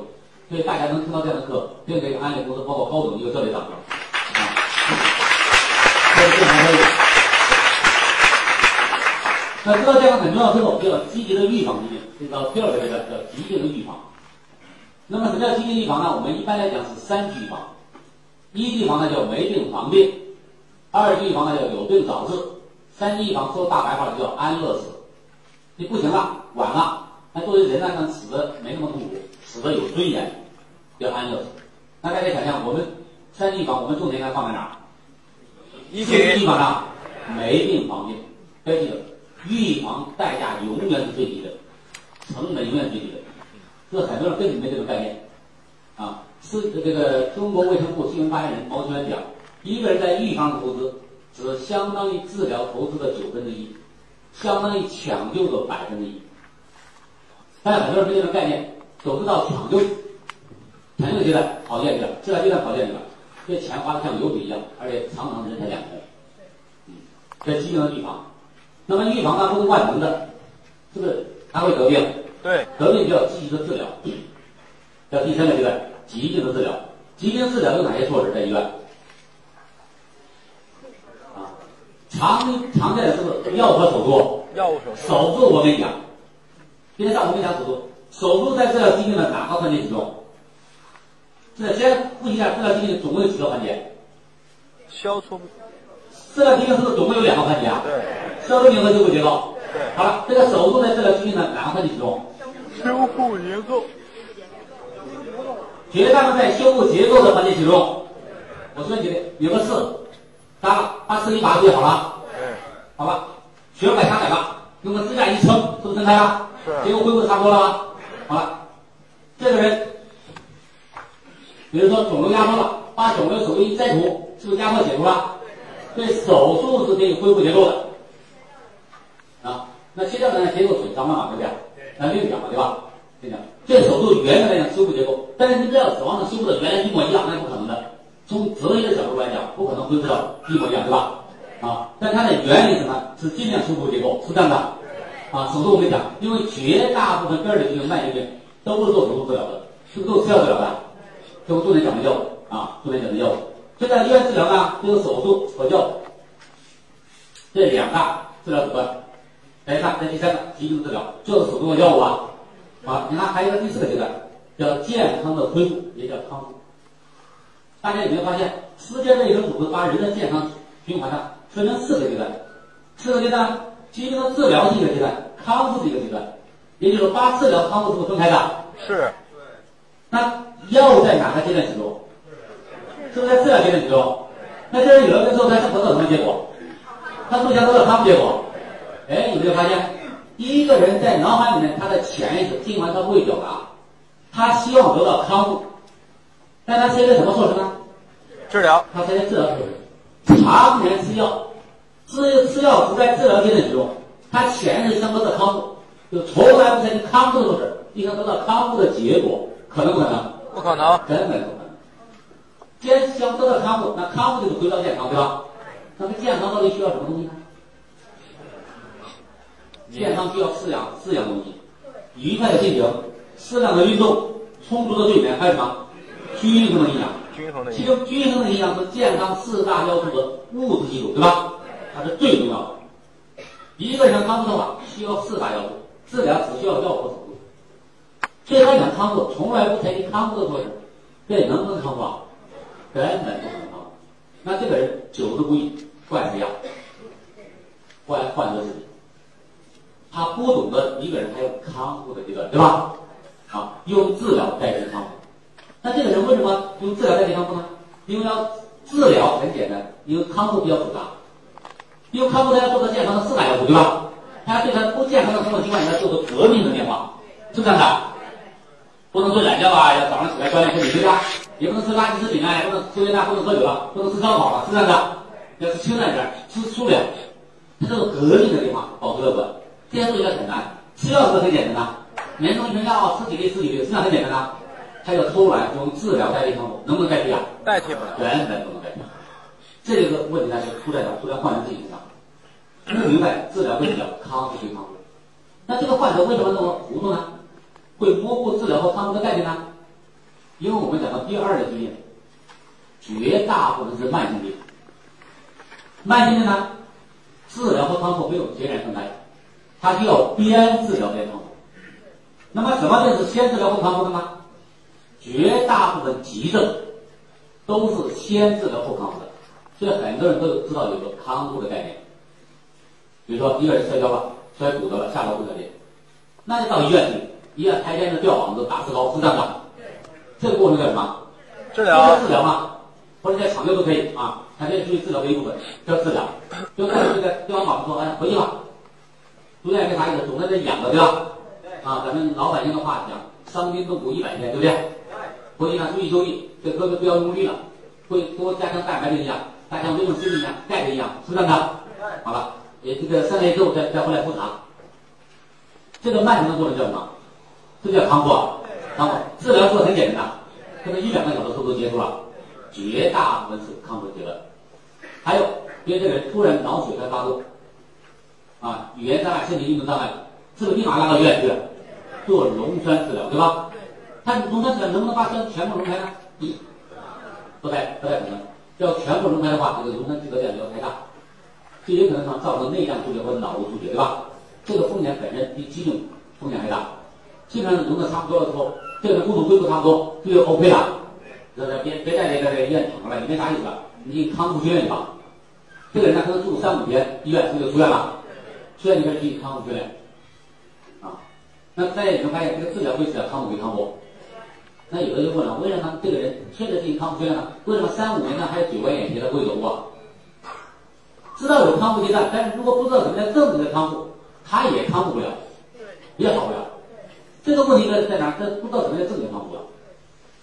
所以大家能听到这样的课，并给安利公司包括高总一个热烈掌声啊！这是健康教育。那知道健康很重要之后，就要积极的预防疾病，这到第二个阶段叫疾病的预防。那么什么叫经济预防呢？我们一般来讲是三级预防：一级预防呢叫没病防病；二级预防呢叫有病早治；三级预防说大白话就叫安乐死。你不行了，晚了，那作为人呢，能死的没那么痛苦。死的有尊严，叫安乐死。那大家想象，我们三级预防，我们重点应该放在哪儿？一级预防上，没病防病。要记得，预防代价永远是最低的，成本永远最低的。这很多人根本没这个概念。啊，是这个中国卫生部新闻发言人毛全讲，一个人在预防投资，只相当于治疗投资的九分之一，相当于抢救的百分之一。但是很多人没这个概念。都知道抢救，抢救阶段跑进去了，治疗阶段跑进去了，这钱花的像流水一样，而且常常人财两空。嗯，这疾病的预防，那么预防它不是万能的，是不是？他会得病，对，得病就要积极的治疗。叫第三个阶段，疾病的治疗。疾病治疗有哪些措施在医院？啊，常常见的是药物和手术。药物手术。手术我跟你讲，今天上午没讲手术。手术在治疗疾病的哪个环节其中？这先复习一下，治疗疾病总共有几个环节？消除。治疗疾病是不是总共有两个环节啊？对。消除病和修复结构。对。好了，这个手术在治疗疾病的哪个环节其中？修复结构。绝大部分在修复结构的环节其中。我说你有个刺，扎把四一拔就好了。对。好吧，血管下来了，用个支架一撑，是不是撑开了？是。结构恢复差不多了吗？好了，这个人，比如说肿瘤压迫了，把肿瘤手术一摘除，是不是压迫解除了？对，手术是可以恢复结构的。啊，那切掉呢？结构损伤了嘛，对不对？那另讲了，对吧？这讲，这手术原来来讲修复结构，但是你只要指望着修复的原来一模一样，那是不可能的。从哲学的角度来讲，不可能恢复到一模一样，对吧？啊，但它的原理什么？是尽量修复结构，是这样的。啊，手术我跟你讲，因为绝大部分根儿的这个慢性病都是做手术治疗的，是不是做吃药治疗的？这我重点讲的药物啊，重点讲的药物。就在医院治疗呢，就是手术和药物这两大治疗手段。来看，这第三个疾病治疗就是手术和药物啊。好，你看还有一个第四个阶段，叫健康的恢复，也叫康复。大家有没有发现，世界卫生组织把人的健康循环呢分成四个阶段，四个阶段。疾病的治疗是一个阶段，康复是一个阶段，也就是说，把治疗、康复是不是分开的？是。那药物在哪个阶段使用？是不是在治疗阶段使用？那这人有了之后，它是得到什么结果？它不想得到康复结果。哎，有没有发现？一个人在脑海里面，他的潜意识，尽管他不会表达，他希望得到康复，但他采取什么措施呢？治疗。他采取治疗措施，常年吃药。吃吃药只在治疗阶段使用，他潜意识想得到康复，就从来不采取康复的措施，你想得到康复的结果，可能不可能？不可能，根本不可能。既然想得到康复，那康复就是回到健康，对吧？那么健康到底需要什么东西呢？健康需要四样四样东西：愉快的心情、适量的运动、充足的睡眠，还有什么？均衡的营养。均衡的。其中均衡的营养是健康四大要素的物质基础，对吧？它是最重要的。一个人想康复的话，需要四大要素，治疗只需要药物手术。所以他想康复，从来不采取康复的措施，这能不能康复啊？根本不可能康复。那这个人久治不愈，怪谁呀？怪患者自己。他不懂得一个人还有康复的阶段，对吧？啊，用治疗代替康复。那这个人为什么用治疗代替康复呢？因为要治疗很简单，因为康复比较复杂。因为康复他要做到健康的四大要素，对吧？他要对他不健康的生活习惯，你要做出革命的变化，是不是这样的？不能睡懒觉啊，要早上起来锻炼身体，对吧？也不能吃垃圾食品啊，也不能抽烟啊，不能喝酒了，不能吃烧烤了，是这样的。要吃清淡点，吃素粮。他这个革命的变化，保持乐观。这些东西要很难，吃药是很简单的，连中一瓶药吃几粒吃几粒，实际上很简单的。他要偷懒，用治疗代替康复，能不能代替啊？代替不了。根本不能代替。这个问题呢，就出在哪？出在患者自己身上。不 明白治疗归治疗，康复归康复。那这个患者为什么那么糊涂呢？会模糊治疗和康复的概念呢？因为我们讲到第二类疾病，绝大部分是慢性病。慢性病呢，治疗和康复没有截然分开，它就要边治疗边康复。那么什么病是先治疗后康复的呢？绝大部分急症都是先治疗后康复的，所以很多人都知道有个康复的概念。比如说一个人摔跤了，摔骨折了，下楼不可裂，那就到医院去，医院开片子吊膀子、打石膏，是这样的。这个过程叫什么？治疗。治疗嘛，或者在抢救都可以啊，它这属于治疗的一部分，叫治疗。就在这个吊网子说，哎，回去吧。住院没啥意思，总在这养着，对吧？啊，咱们老百姓的话讲，伤筋动骨一百天，对不对？回去呢，注意休息，这胳膊不要用力了，会多加强蛋白质营养，加强维生素营养、钙的营养，是不是这样的？好了。也这个三个月之后再再回来复查，这个慢性的过程叫什么？这叫康复。康复治疗做的很简单，可能一两个小时都结束了，绝大部分是康复阶段。还有，因为这个人突然脑血栓发作，啊，语言障碍、身体运动障碍，是不是立马拉到医院去做溶栓治疗，对吧？他溶栓治疗能不能把栓全部溶开呢？一，不太不太可能。要全部溶开的话，这个溶栓治疗量要太大。这也可能造成内脏出血或者脑部出血，对吧？这个风险本身比急救风险还大。基本上融的差不多的时候，这个物质恢复差不多这就 OK 了。这这别别在这个医院躺着了，你没啥意思，你康复训练去吧。这个人呢可能住三五天医院，他就出院了。出院就开始进行康复训练。啊，那大家有没有发现这个治疗归治疗，康复归康复？那有的就问了，为什么这个人现在进行康复训练呢？为什么三五年呢还有九万眼前的不会走路啊？知道有康复阶段，但是如果不知道什么叫正确的康复，他也康复不了，也好不了。这个问题在在哪？这不知道什么叫正确康复了，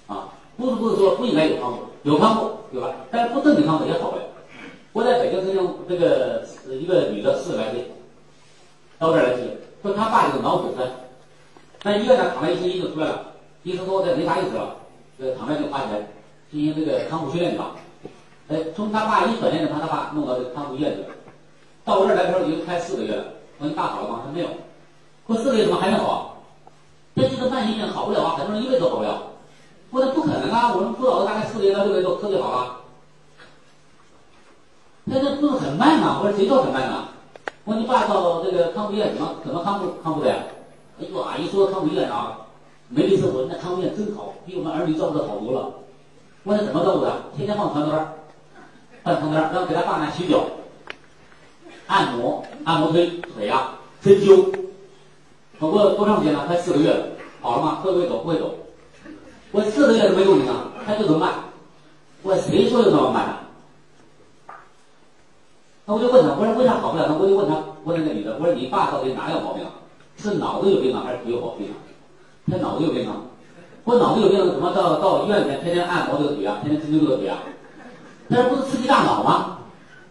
啊，不是不是说不应该有康复，有康复对吧？但是不正确康复也好不了。我在北京曾经这个一个女的四十来岁，到这儿来治，说他爸有脑血栓，那医院呢躺了一星期就出来了，医生说这没啥意思了，这躺着就花钱进行这个康复训练去吧。哎，从他爸一转念，就把他爸弄到这康复医院去了。到我这儿来的时候已经快四个月了。我说你大好了吗？他说没有。过四个月怎么还没好啊？这这个慢性病好不了啊，很多人一辈子都好不了。我说不可能啊，我们辅导了大概四个月到六个月都特别好了。他这不是很慢吗？我说谁说很慢呢？我说你爸到这个康复医院怎么怎么康复康复的呀？哎呦，阿姨说康复医院啊，没意思，我那康复医院真好，比我们儿女照顾的好多了。我说怎么照顾的？天天放床单。放床单，然后给他爸那洗脚、按摩、按摩腿腿啊、针灸，不过多长时间了？快四个月了，好了吗？会不会走？不会走。我四个月都没动静啊，他就这么办。我谁说有那么慢呢？那我就问他，我说为啥好不了？那我就问他，问那个女的，我说你爸到底哪有毛病？是脑子有病啊，还是腿有毛病啊？他脑子有病啊。我脑子有病，怎么到到医院里天天按摩这个腿啊，天天针灸这个腿啊？那不是刺激大脑吗？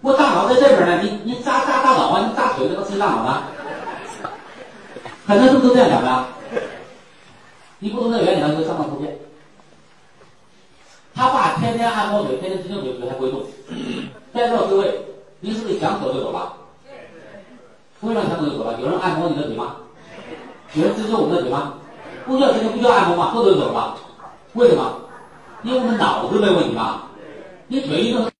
我大脑在这边呢，你你扎扎大脑啊，你扎腿那个刺激大脑呢？很多人都这样讲的。你不懂这原理，他就上当受骗。他爸天天按摩腿，天天针灸腿，腿还不会动。在座各位，你是不是想走就走了？为什么想走就走了？有人按摩你的腿吗？有人支持我们的腿吗？不需要针灸，不需要按摩吗？说走就走了？为什么？因为我们脑子没问题嘛。你腿一动，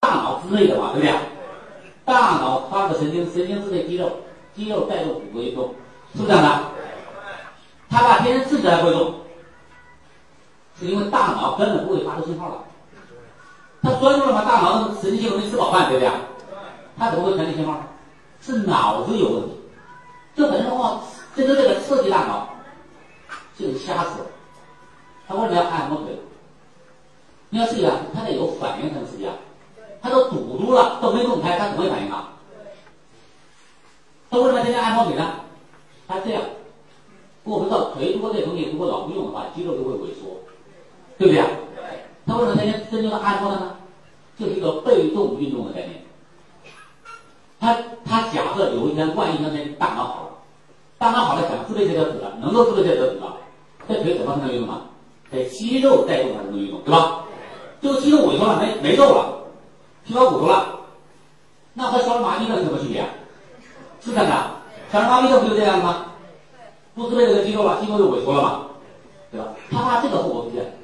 大脑之类的嘛，对不对？大脑发个神经，神经支配肌肉，肌肉带动骨骼运动，是不是这样的？他把天生自己还不会动，是因为大脑根本不会发出信号来。他专注了嘛，大脑神经系统没吃饱饭，对不对？他怎么会传递信号？是脑子有问题。这本身的话，这个这个刺激大脑，就瞎死了。他为什么要按摩腿？你要试一下，他得有反应才能刺激啊。他都堵住了，都没动开，他怎么会反应啊？他为什么天天按摩腿呢？他这样，我们知道腿如果这东西如果老不用的话，肌肉就会萎缩，对不对啊？他为什么天天真正的按摩呢？就是一个被动运动的概念。他他假设有一天万一那天大脑好了，大脑好了想自备这条腿了，能够自备这条腿了，这腿怎么才能运动啊？得肌肉带动才能运动，对吧？这个肌肉萎缩了，没没肉了，皮包骨头了，那和小儿麻痹症有什么区别？是这样的，小儿麻痹症不就这样吗？不自备这个肌肉了，肌肉就萎缩了嘛，对吧？他怕这个后果出现，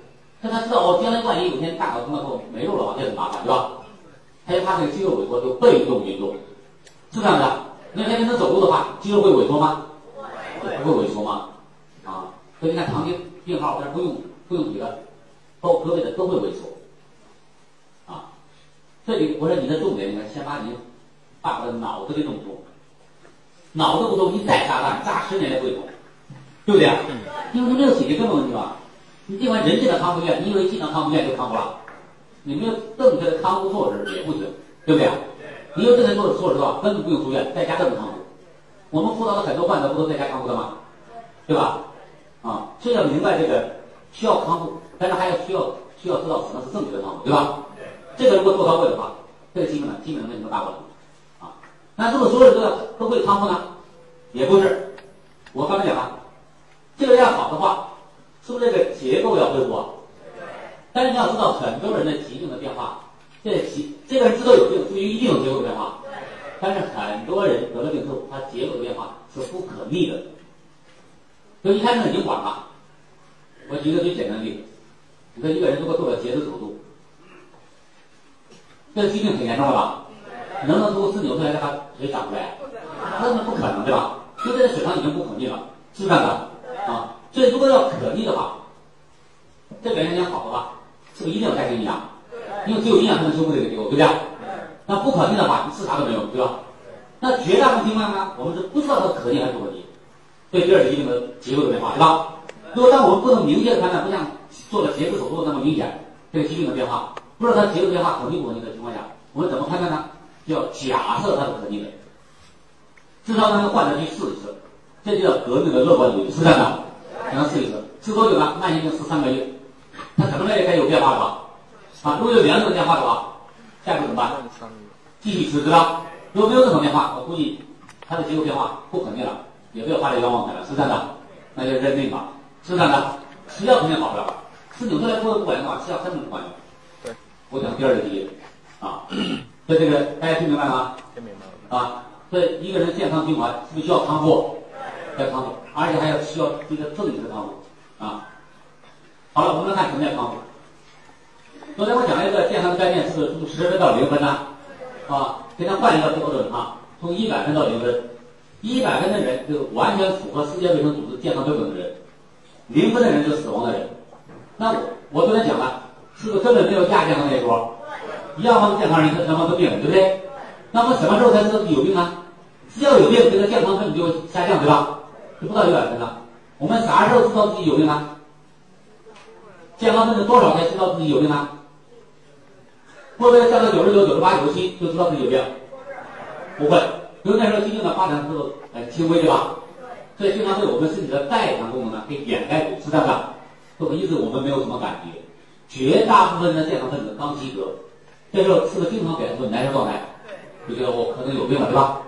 但他知道哦，将来万一有一天大脑疼了后没有了话，这很麻烦，对吧？他就怕这个肌肉萎缩，就被动运动，是这样的。那天天能走路的话，肌肉会萎缩吗？不会萎缩吗？啊，所以你看糖尿病号，但是不用不用腿的，包括胳膊的都会萎缩。啊这里我说你的重点，你看先把你爸爸的脑子给弄通，脑子不通，你再炸弹炸十年也不会通，对不对？因为他没有解决根本问题嘛。你尽管人进了康复院，你以为进了康复院就康复了？你没有正确的康复措施也不行，对不对？你有正确措措施的话，根本不用住院，在家都能康复。我们辅导的很多患者不都在家康复的吗？对吧？啊，所以要明白这个需要康复，但是还要需要需要知道什么是正确的康复，对吧？这个如果做到位的话，这个基本上基本上没什么大问题啊。那是不是所有人都要都会康复呢？也不是。我刚才讲了，这个要好的话，是不是这个结构要恢复？但是你要知道，很多人的疾病的变化，这疾这个人知道有病，不一定有结构变化。但是很多人得了病之后，他结构的变化是不可逆的。就一开始已经管了。我举个最简单的例子，你说一个人如果做了截肢手术。这个疾病很严重了吧？能不能通过自扭出来让他腿长出来？那是不可能，对吧？就这个血糖已经不可逆了，是不是这样的？啊，所以如果要可逆的话，这个人想好的话，是不是一定要带给营养？因为只有营养才能修复这个结构，对不对？那不可逆的话，你吃啥都没有，对吧？那绝大部分情况呢，我们是不知道它可逆还是不可逆。对第二疾病的结构的变化，对吧？如果当我们不能明确的判断，不像做了截肢手术那么明显，这个疾病的变化。不知道它结构变化可逆不可逆的情况下，我们怎么判断呢？要假设它是可逆的，至少让患者去试一次，这就叫革命的乐观主义，是这样的。让他试一次，试多久呢？慢性病试三个月，他可能也该有变化了吧？啊，如果有两种变化的话，下一步怎么办？继续吃，对吧？如果没有任何变化，我估计他的结构变化不可逆了，也不要花这冤枉钱了，是这样的。那就认命吧，是这样的。吃药肯定好不了，吃扭出来不不管用的话，吃药根本不管用。我讲第二个题，啊，所以这个大家听明白了吗？听明白了。啊，所以一个人健康循环是不是需要康复？要康复，而且还要需要这个正确的康复啊。好了，我们来看什么叫康复。昨天我讲了一个健康的概念，是从十分到零分呢？啊，现在换一个标准啊，从一百分到零分。一百分的人就完全符合世界卫生组织健康标准的人，零分的人就死亡的人。那我我昨天讲了。是不是根本没有亚健康那一波？要么是健康人，要么是病人，对不对？那么什么时候才是有病呢？只要有病，这个健康分数就会下降，对吧？不到一百分了。我们啥时候知道自己有病啊？健康分子多少才知道自己有病啊？会不会降到九十九、九十八、九十七就知道自己有病？不会，因为那时候疾病的发展速度很轻微，对吧？所以经常对我们身体的代偿功能呢给掩盖住，是这样的。这个意思我们没有什么感觉。绝大部分的健康分子刚及格，这时候是不是经常表现出难受状态？就觉得我可能有病了，对吧？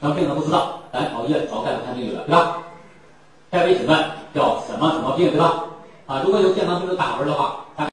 然后病人不知道，咱熬夜早大夫看病去了，对吧？再一请问叫什么什么病，对吧？啊，如果有健康分子打分的话。